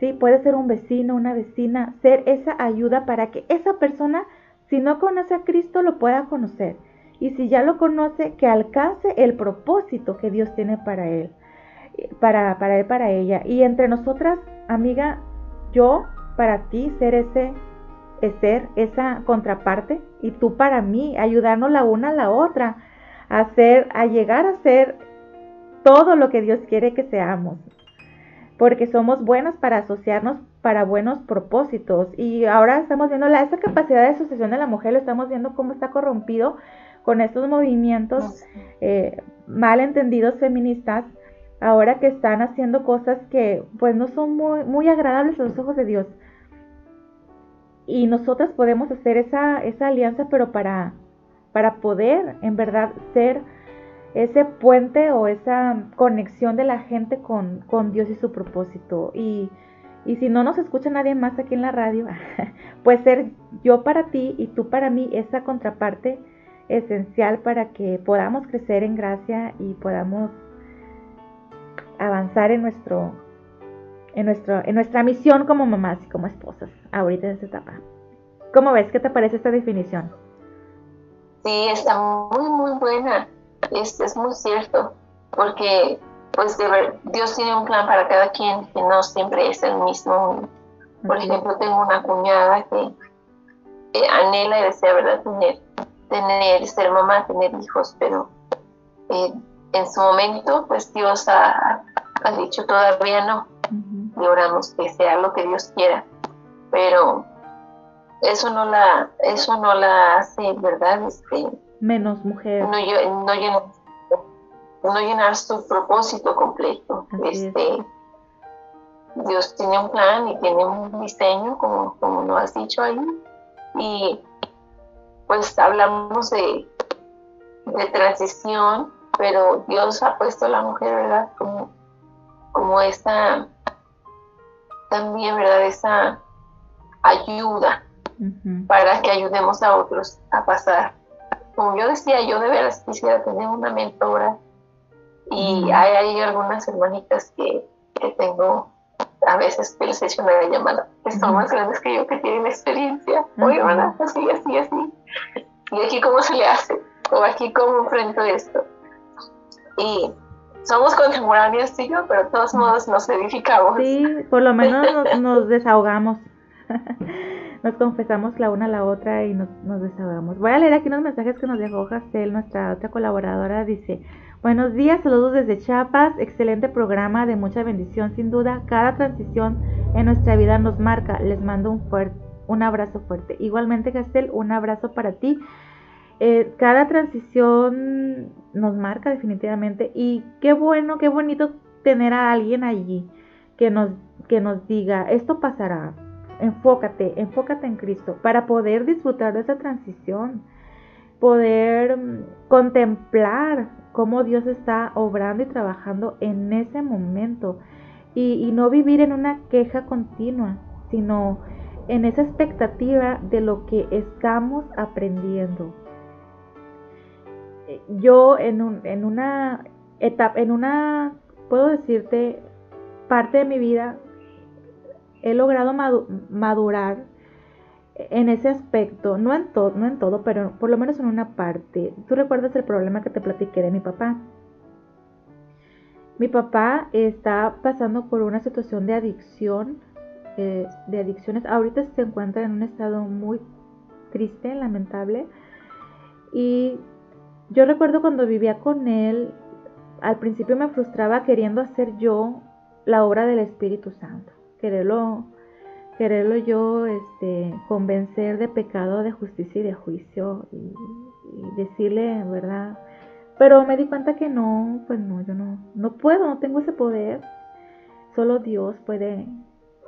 Sí, puede ser un vecino, una vecina, ser esa ayuda para que esa persona, si no conoce a Cristo, lo pueda conocer. Y si ya lo conoce, que alcance el propósito que Dios tiene para él para, para él, para ella. Y entre nosotras, amiga, yo para ti ser ese, ser esa contraparte y tú para mí, ayudarnos la una a la otra, a, hacer, a llegar a ser todo lo que Dios quiere que seamos. Porque somos buenas para asociarnos para buenos propósitos. Y ahora estamos viendo la, esa capacidad de asociación de la mujer, lo estamos viendo cómo está corrompido con estos movimientos eh, mal entendidos feministas ahora que están haciendo cosas que pues no son muy, muy agradables a los ojos de Dios. Y nosotras podemos hacer esa, esa alianza, pero para, para poder en verdad ser ese puente o esa conexión de la gente con, con Dios y su propósito. Y, y, si no nos escucha nadie más aquí en la radio, [LAUGHS] pues ser yo para ti y tú para mí esa contraparte esencial para que podamos crecer en gracia y podamos avanzar en nuestro en nuestro en nuestra misión como mamás y como esposas ahorita en esta etapa. ¿Cómo ves? ¿Qué te parece esta definición? Sí, está muy muy buena. Es, es muy cierto, porque pues de ver, Dios tiene un plan para cada quien que no siempre es el mismo. Por ejemplo, tengo una cuñada que anhela y desea ¿verdad? tener tener ser mamá, tener hijos, pero eh, en su momento, pues Dios ha, dicho todavía no. Y oramos que sea lo que Dios quiera. Pero eso no la, eso no la hace, ¿verdad? Este, Menos mujer. No, no, llenar, no llenar su propósito completo. este, Dios tiene un plan y tiene un diseño, como, como lo has dicho ahí. Y pues hablamos de, de transición pero Dios ha puesto a la mujer, ¿verdad? Como, como esa, también, ¿verdad? Esa ayuda para que ayudemos a otros a pasar. Como yo decía, yo de veras quisiera tener una mentora y hay, hay, algunas hermanitas que, que, tengo a veces que les he hecho una llamada, que son más grandes que yo, que tienen experiencia. Oye, hermana, así, así, así. Y aquí cómo se le hace, o aquí cómo enfrento esto y somos contemporáneos, yo, pero de todos modos nos edificamos. Sí, por lo menos [LAUGHS] nos, desahogamos. [LAUGHS] nos confesamos la una a la otra y nos, nos, desahogamos. Voy a leer aquí unos mensajes que nos dejó Jastel, nuestra otra colaboradora. Dice, buenos días, saludos desde Chiapas, excelente programa de mucha bendición sin duda. Cada transición en nuestra vida nos marca. Les mando un, fuerte, un abrazo fuerte. Igualmente, Jastel, un abrazo para ti. Eh, cada transición nos marca definitivamente y qué bueno, qué bonito tener a alguien allí que nos, que nos diga, esto pasará, enfócate, enfócate en Cristo para poder disfrutar de esa transición, poder mm, contemplar cómo Dios está obrando y trabajando en ese momento y, no vivir en una queja continua, sino en esa expectativa de lo que estamos aprendiendo. Yo en, un, en una etapa, en una, puedo decirte, parte de mi vida, he logrado madurar en ese aspecto, no en, todo, no en todo, pero por lo menos en una parte. Tú recuerdas el problema que te platiqué de mi papá. Mi papá está pasando por una situación de adicción, eh, de adicciones. Ahorita se encuentra en un estado muy triste, lamentable. Y yo recuerdo cuando vivía con él, al principio me frustraba queriendo hacer yo la obra del Espíritu Santo, quererlo, quererlo yo este, convencer de pecado, de justicia y de juicio y, decirle, ¿verdad? Pero me di cuenta que no, pues no, yo no, no puedo, no tengo ese poder. Solo Dios puede,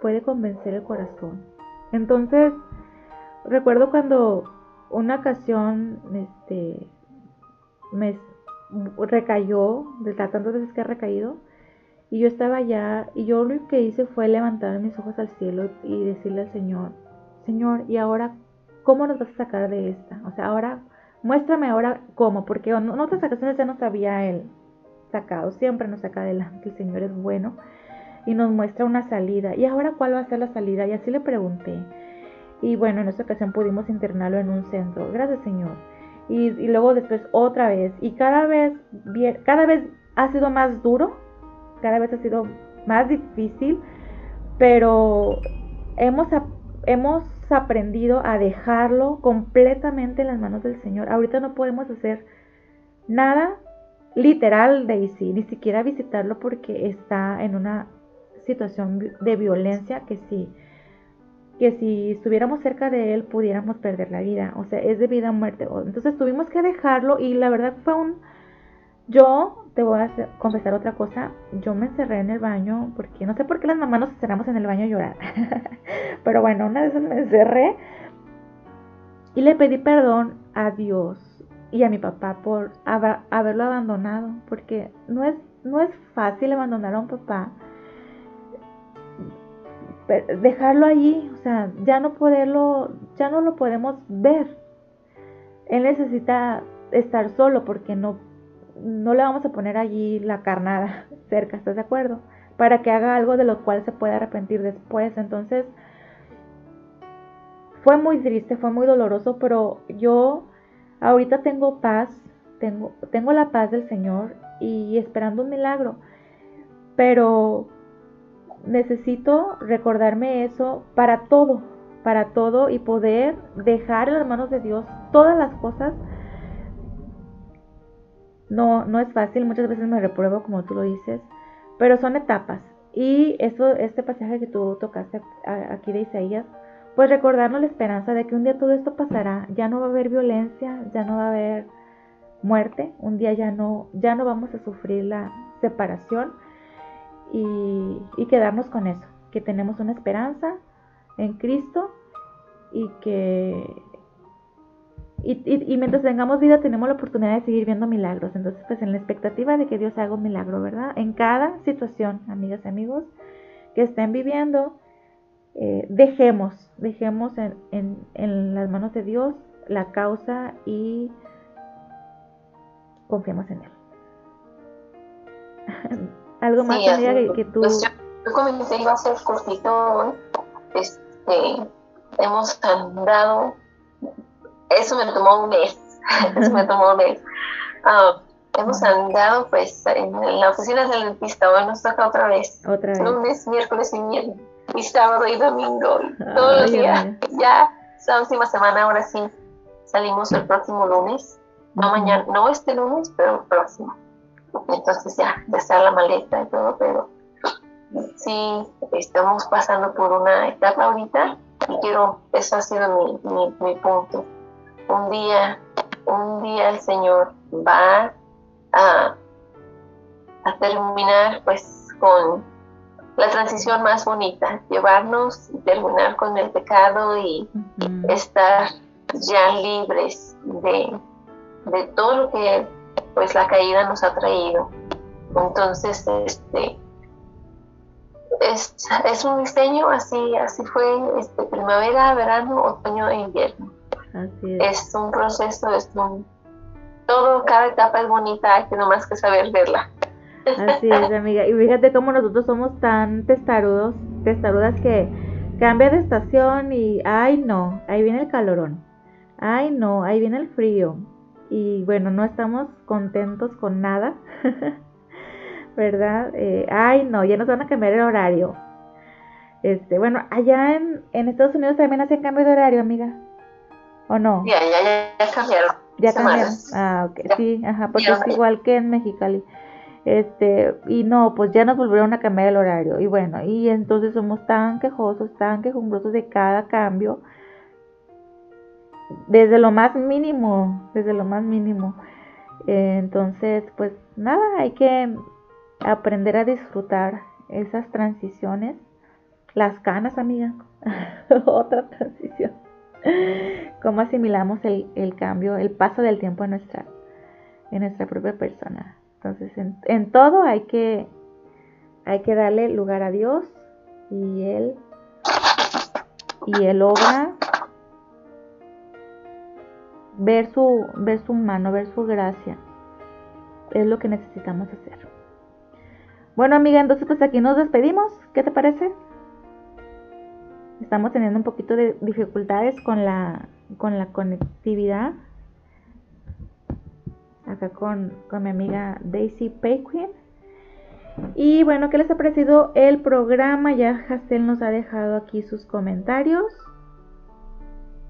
puede convencer el corazón. Entonces, recuerdo cuando una ocasión, este, me recayó, de tantas veces que ha recaído, y yo estaba allá, y yo lo que hice fue levantar mis ojos al cielo y decirle al Señor, Señor, ¿y ahora cómo nos vas a sacar de esta? O sea, ahora Muéstrame ahora cómo, porque en otras ocasiones ya nos había Él sacado, siempre nos saca adelante, el Señor es bueno y nos muestra una salida. ¿Y ahora cuál va a ser la salida? Y así le pregunté. Y bueno, en esta ocasión pudimos internarlo en un centro. Gracias Señor. Y, luego después otra vez. Y cada vez, cada vez ha sido más duro, cada vez ha sido más difícil, pero hemos, hemos aprendido a dejarlo completamente en las manos del Señor. Ahorita no podemos hacer nada literal sí, ni siquiera visitarlo porque está en una situación de violencia que sí, que si estuviéramos cerca de él pudiéramos perder la vida, o sea, es de vida a muerte. Entonces tuvimos que dejarlo y la verdad fue un... Yo te voy a confesar otra cosa. Yo me encerré en el baño porque no sé por qué las mamás nos encerramos en el baño a llorar. [LAUGHS] Pero bueno, una de esas me encerré y le pedí perdón a Dios y a mi papá por haberlo abandonado. Porque no es, no es fácil abandonar a un papá. Dejarlo allí, o sea, ya no poderlo, ya no lo podemos ver. Él necesita estar solo porque no no le vamos a poner allí la carnada [LAUGHS] cerca, ¿estás de acuerdo? Para que haga algo de lo cual se pueda arrepentir después. Entonces, fue muy triste, fue muy doloroso, pero yo ahorita tengo paz, tengo, tengo la paz del Señor y esperando un milagro. Pero necesito recordarme eso para todo, para todo y poder dejar en las manos de Dios todas las cosas no, no es fácil, muchas veces me repruebo como tú lo dices, pero son etapas. Y eso, este pasaje que tú tocaste aquí de Isaías, pues recordarnos la esperanza de que un día todo esto pasará, ya no va a haber violencia, ya no va a haber muerte, un día ya no, ya no vamos a sufrir la separación y, y quedarnos con eso, que tenemos una esperanza en Cristo y que y, mientras tengamos vida tenemos la oportunidad de seguir viendo milagros. Entonces, pues en la expectativa de que Dios haga un milagro, ¿verdad? En cada situación, amigas y amigos, que estén viviendo, eh, dejemos, dejemos en, las manos de Dios la causa y confiemos en Él. [LAUGHS] Algo más, amiga, que, tú... Pues yo, comenté, iba a ser cortito Este, hemos andado eso me tomó un mes. [LAUGHS] eso me tomó un mes. Ah, hemos andado pues en, la oficina del dentista. Hoy nos toca otra vez. Otra vez. Lunes, miércoles y viernes. Y sábado y domingo. todos los días. Ya, esta última semana, ahora sí. Salimos el próximo lunes. No mañana, no este lunes, pero el próximo. Entonces ya, de estar la maleta y todo, pero sí, estamos pasando por una etapa ahorita y quiero, eso ha sido mi, mi, mi punto. Un día, un día el Señor va a, a terminar pues con, la transición más bonita, llevarnos y terminar con el pecado y estar ya libres de, de todo lo que pues la caída nos ha traído. Entonces, este es, es un diseño así, así fue este, primavera, verano, otoño e invierno. Así es. es un proceso, es un todo, cada etapa es bonita, hay que nomás que saber verla. Así es, [LAUGHS] amiga. Y fíjate cómo nosotros somos tan testarudos, testarudas que cambia de estación y, ay no, ahí viene el calorón. Ay no, ahí viene el frío. Y bueno, no estamos contentos con nada. [LAUGHS] ¿Verdad? Eh, ay no, ya nos van a cambiar el horario. Este, bueno, allá en, en Estados Unidos también hacen cambio de horario, amiga. ¿O no? Ya, ya, ya, cambiaron. Ya cambiaron. Ah, ok. Sí, ajá, porque es igual que en Mexicali. Este, y no, pues ya nos volvieron a cambiar el horario. Y bueno, y entonces somos tan quejosos, tan quejumbrosos de cada cambio. Desde lo más mínimo, desde lo más mínimo. Eh, entonces, pues nada, hay que aprender a disfrutar esas transiciones. Las canas, amiga. [LAUGHS] Otra transición. Cómo asimilamos el, el, cambio, el paso del tiempo en nuestra, en nuestra propia persona. Entonces, en, todo hay que, hay que darle lugar a Dios y Él, y Él obra ver su, ver su mano, ver su gracia. Es lo que necesitamos hacer. Bueno, amiga, entonces pues aquí nos despedimos. ¿Qué te parece? Estamos teniendo un poquito de dificultades con la, con la conectividad acá con, mi amiga Daisy Payquin. Y bueno, ¿qué les ha parecido el programa? Ya Hastel nos ha dejado aquí sus comentarios.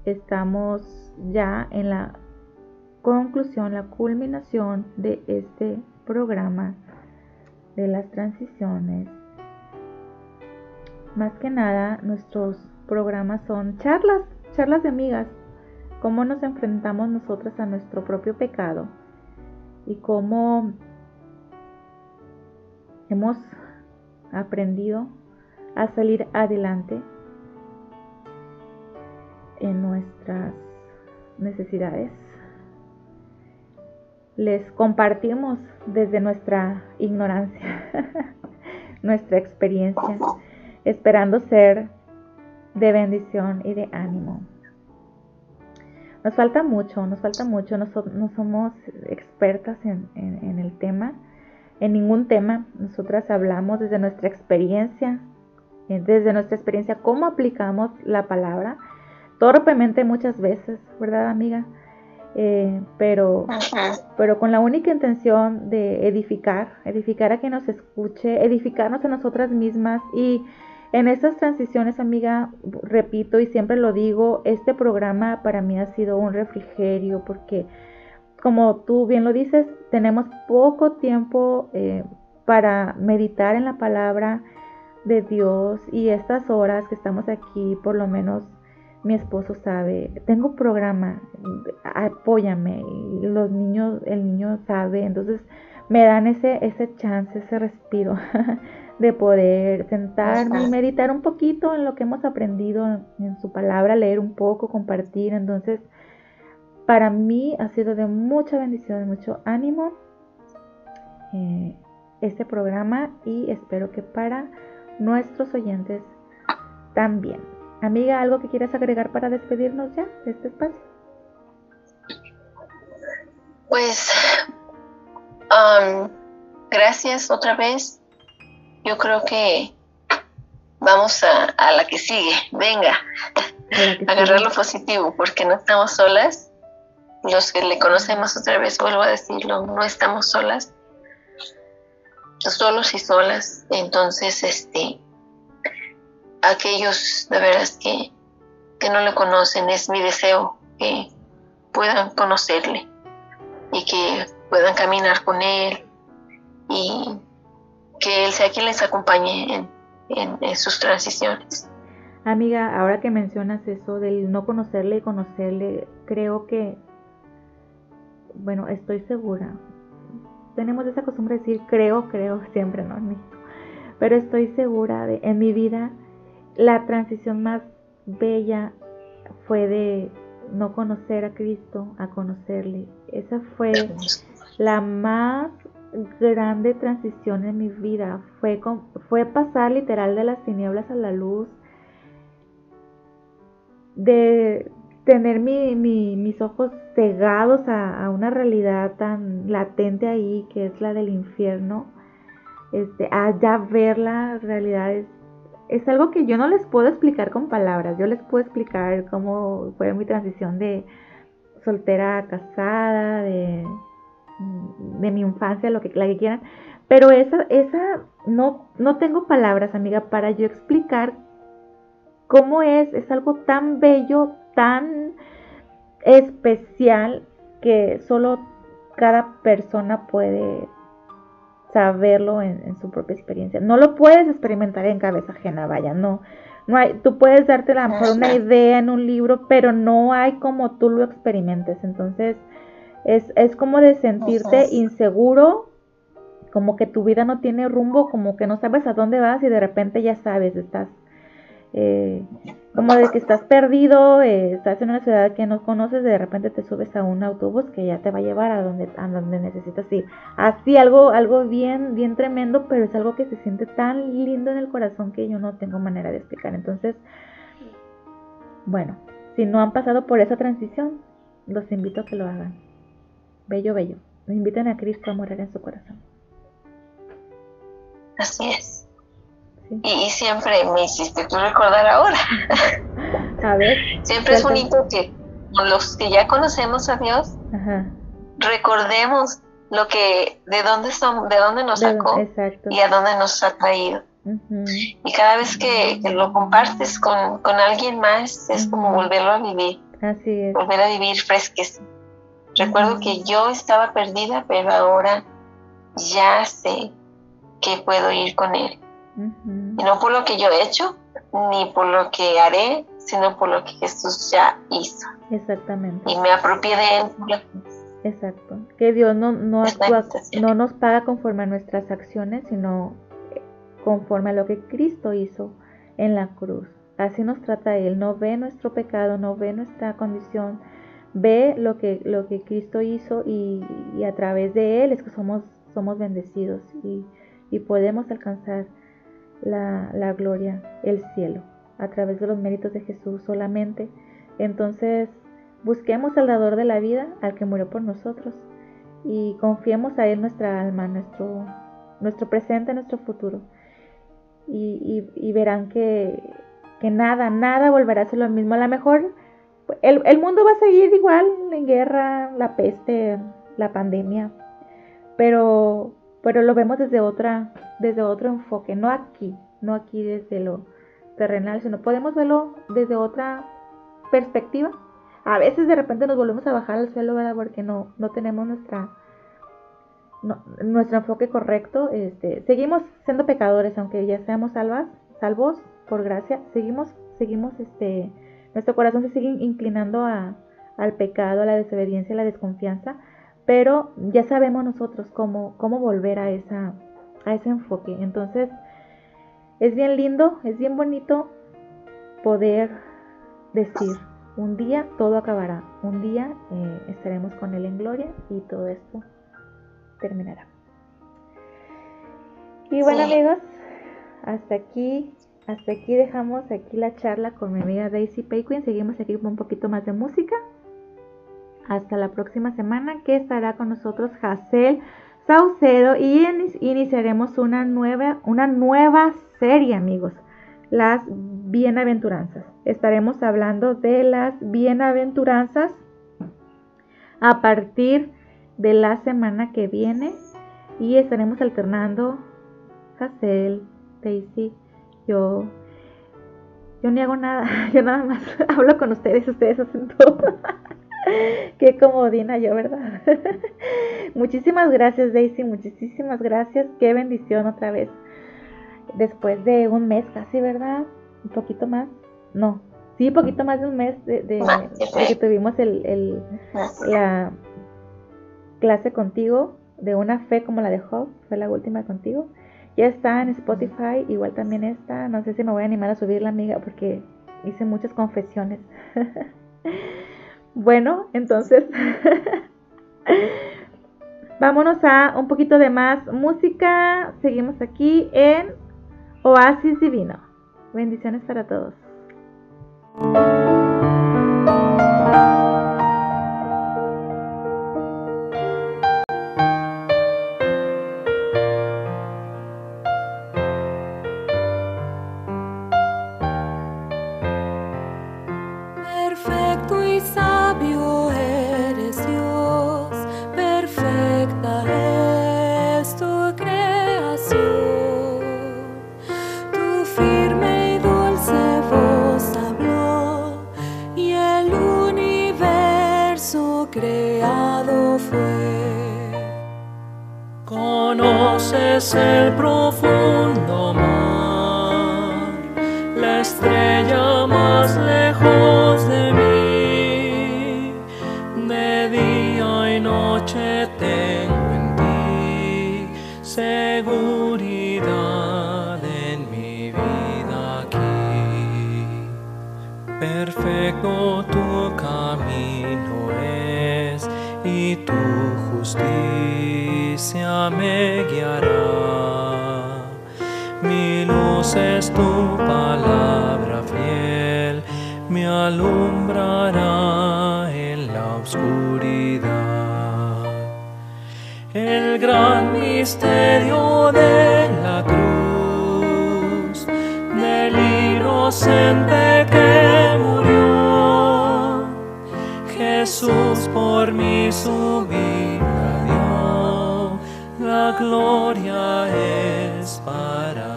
Estamos ya en la conclusión, la culminación de este programa de las transiciones. Más que nada, nuestros programas son charlas, charlas de amigas, cómo nos enfrentamos nosotras a nuestro propio pecado y cómo hemos aprendido a salir adelante en nuestras necesidades. Les compartimos desde nuestra ignorancia, [LAUGHS] nuestra experiencia, esperando ser de bendición y de ánimo. Nos falta mucho, nos falta mucho, no, somos expertas en, el tema, en ningún tema. Nosotras hablamos desde nuestra experiencia, eh, desde nuestra experiencia, cómo aplicamos la palabra, torpemente muchas veces, ¿verdad, amiga? Eh, pero, pero con la única intención de edificar, edificar a quien nos escuche, edificarnos a nosotras mismas y en estas transiciones, amiga, repito y siempre lo digo, este programa para mí ha sido un refrigerio porque, como tú bien lo dices, tenemos poco tiempo eh, para meditar en la palabra de Dios y estas horas que estamos aquí, por lo menos mi esposo sabe, tengo programa, apóyame, los niños, el niño sabe, entonces me dan ese, ese chance, ese respiro [LAUGHS] de poder sentarme y meditar un poquito en lo que hemos aprendido en su palabra, leer un poco, compartir. Entonces, para mí ha sido de mucha bendición, de mucho ánimo eh, este programa y espero que para nuestros oyentes también. Amiga, ¿algo que quieras agregar para despedirnos ya de este espacio? Pues, um, gracias otra vez yo creo que vamos a, la que sigue. Venga, agarrar lo positivo, porque no estamos solas. Los que le conocemos otra vez, vuelvo a decirlo, no estamos solas. Solos y solas. Entonces, este, aquellos de veras que, que no le conocen, es mi deseo que puedan conocerle y que puedan caminar con él y que Él sea quien les acompañe en, sus transiciones. Amiga, ahora que mencionas eso del no conocerle y conocerle, creo que, bueno, estoy segura. Tenemos esa costumbre de decir creo, creo, siempre, ¿no? pero estoy segura de en mi vida la transición más bella fue de no conocer a Cristo a conocerle. Esa fue la más grande transición en mi vida. Fue, fue pasar literal de las tinieblas a la luz, de tener mis ojos cegados a, una realidad tan latente ahí que es la del infierno, este, a ya ver la realidad es, algo que yo no les puedo explicar con palabras, yo les puedo explicar cómo fue mi transición de soltera a casada, de Mm, de mi infancia, lo que, la que quieran. Pero esa, esa, no, no tengo palabras, amiga, para yo explicar cómo es, es algo tan bello, tan especial, que solo cada persona puede saberlo en, su propia experiencia. No lo puedes experimentar en cabeza ajena, vaya, no. No hay, tú puedes darte la mejor una idea en un libro, pero no hay como tú lo experimentes. Entonces, es, como de sentirte inseguro, como que tu vida no tiene rumbo, como que no sabes a dónde vas y de repente ya sabes, estás eh, como de que estás perdido, eh, estás en una ciudad que no conoces, de repente te subes a un autobús que ya te va a llevar a donde, a donde necesitas ir. Así algo, algo bien, bien tremendo, pero es algo que se siente tan lindo en el corazón que yo no tengo manera de explicar. Entonces, bueno, si no han pasado por esa transición, los invito a que lo hagan. Bello, bello. Nos invitan a Cristo a morar en su corazón. Así es. Y, siempre me hiciste tú recordar ahora. [LAUGHS] a ver. Siempre es bonito que los que ya conocemos a Dios, recordemos lo que, de dónde somos, de dónde nos sacó y a dónde nos ha traído. Y cada vez que, lo compartes con, alguien más, es como volverlo a vivir. Así es. Volver a vivir fresques. Recuerdo que yo estaba perdida, pero ahora ya sé que puedo ir con Él. Y no por lo que yo he hecho, ni por lo que haré, sino por lo que Jesús ya hizo. Exactamente. Y me apropié de Él. Exacto. Que Dios no, no, actúa, no nos paga conforme a nuestras acciones, sino conforme a lo que Cristo hizo en la cruz. Así nos trata Él. No ve nuestro pecado, no ve nuestra condición ve lo que, lo que Cristo hizo y, a través de Él es que somos, somos bendecidos y, podemos alcanzar la, la, gloria, el cielo, a través de los méritos de Jesús solamente. Entonces, busquemos al dador de la vida, al que murió por nosotros, y confiemos a Él nuestra alma, nuestro, nuestro presente, nuestro futuro. Y, y, verán que, que nada, nada volverá a ser lo mismo. A lo mejor el, mundo va a seguir igual en guerra, la peste, la pandemia, pero, pero lo vemos desde otra, desde otro enfoque, no aquí, no aquí desde lo terrenal, sino podemos verlo desde otra perspectiva. A veces de repente nos volvemos a bajar al suelo, ¿verdad? Porque no, no tenemos nuestra, nuestro enfoque correcto. Este, seguimos siendo pecadores, aunque ya seamos salvas, salvos por gracia, seguimos, seguimos este, nuestro corazón se sigue inclinando al pecado, a la desobediencia, a la desconfianza, pero ya sabemos nosotros cómo, cómo volver a, esa, a ese enfoque. Entonces, es bien lindo, es bien bonito poder decir, un día todo acabará, un día eh, estaremos con Él en gloria y todo esto terminará. Y bueno amigos, hasta aquí hasta aquí dejamos aquí la charla con mi amiga Daisy Payquin. Seguimos aquí con un poquito más de música. Hasta la próxima semana que estará con nosotros Hazel Saucedo y iniciaremos una nueva, una nueva serie, amigos. Las bienaventuranzas. Estaremos hablando de las bienaventuranzas a partir de la semana que viene y estaremos alternando Hazel, Daisy yo, yo ni hago nada, [LAUGHS] yo nada más [LAUGHS] hablo con ustedes, ustedes hacen todo. [LAUGHS] [LAUGHS] Qué comodina yo, ¿verdad? [LAUGHS] muchísimas gracias Daisy, muchísimas gracias, qué bendición otra vez. Después de un mes casi, ¿verdad? Un poquito más, no, sí, poquito más de un mes de, que tuvimos el, el, la clase contigo de una fe como la de Job, fue la última contigo. Ya está en Spotify, igual también está. No sé si me voy a animar a subirla, amiga, porque hice muchas confesiones. [LAUGHS] bueno, entonces [LAUGHS] vámonos a un poquito de más música. Seguimos aquí en Oasis Divino. Bendiciones para todos. Perfecto tu camino es y tu justicia me guiará es tu palabra fiel, me alumbrará en la oscuridad. El gran misterio de la cruz, del inocente que por mí su vida la gloria es para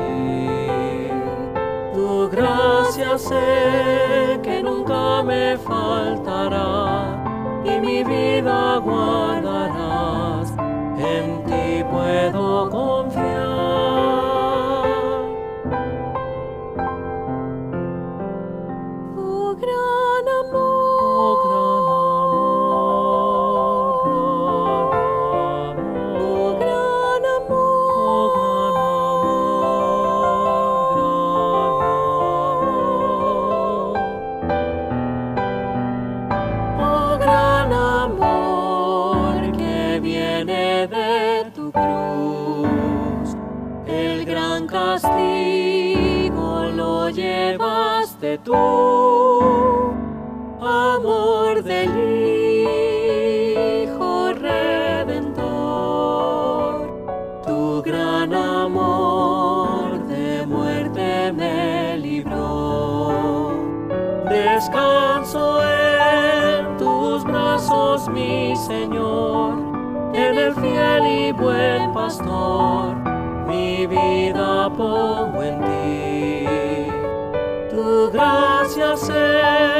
gracia sé que nunca me faltará y mi vida guardará. pastor, mi vida pongo en ti. Tu gracia sea.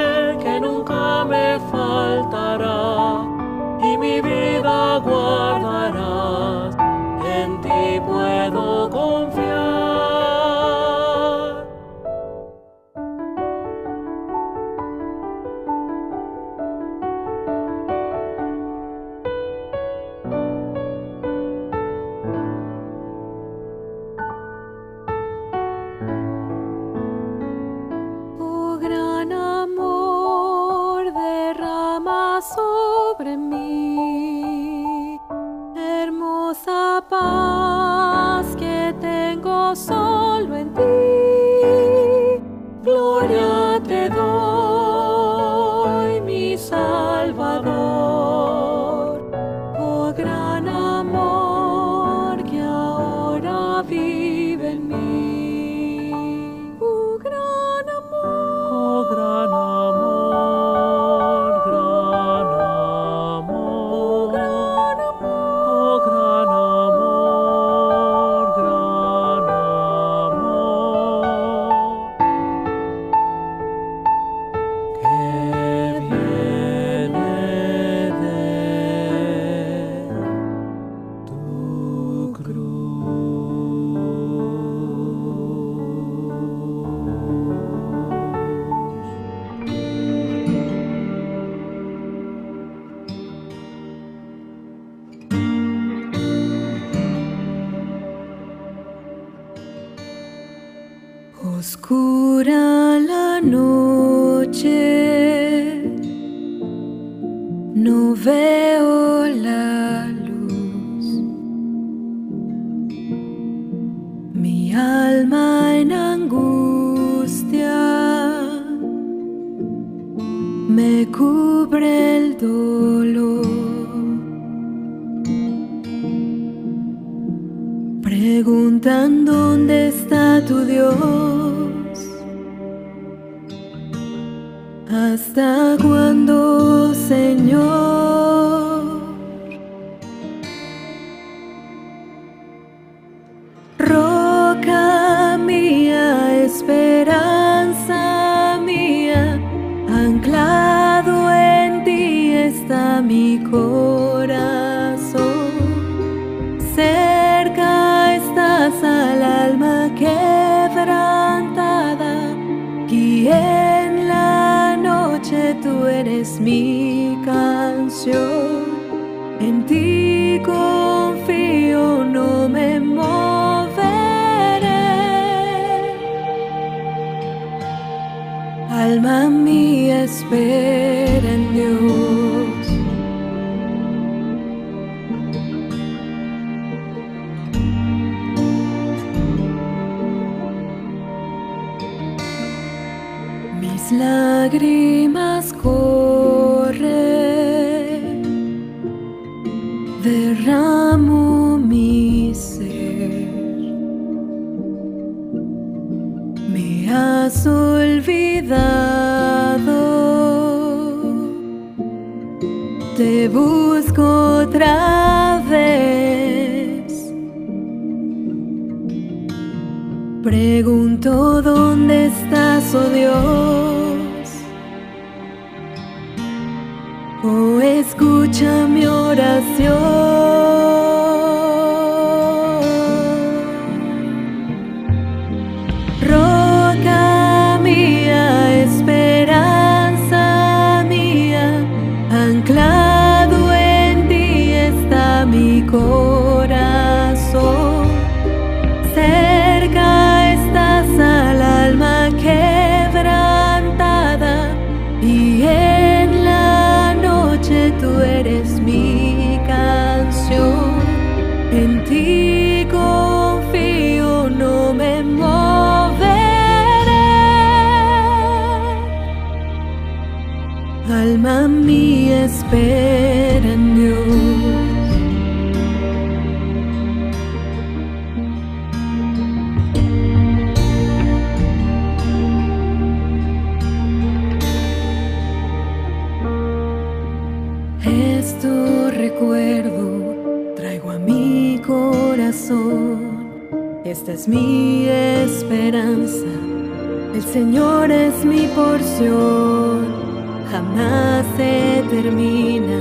jamás se termina,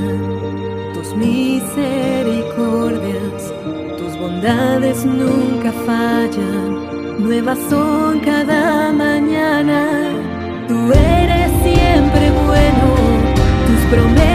tus misericordias, tus bondades nunca fallan, nuevas son cada mañana, tú eres siempre bueno, tus promesas.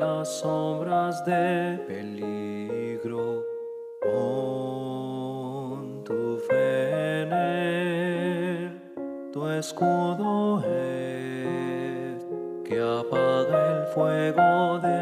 las sombras de peligro, pon tu fe tu escudo es que apaga el fuego de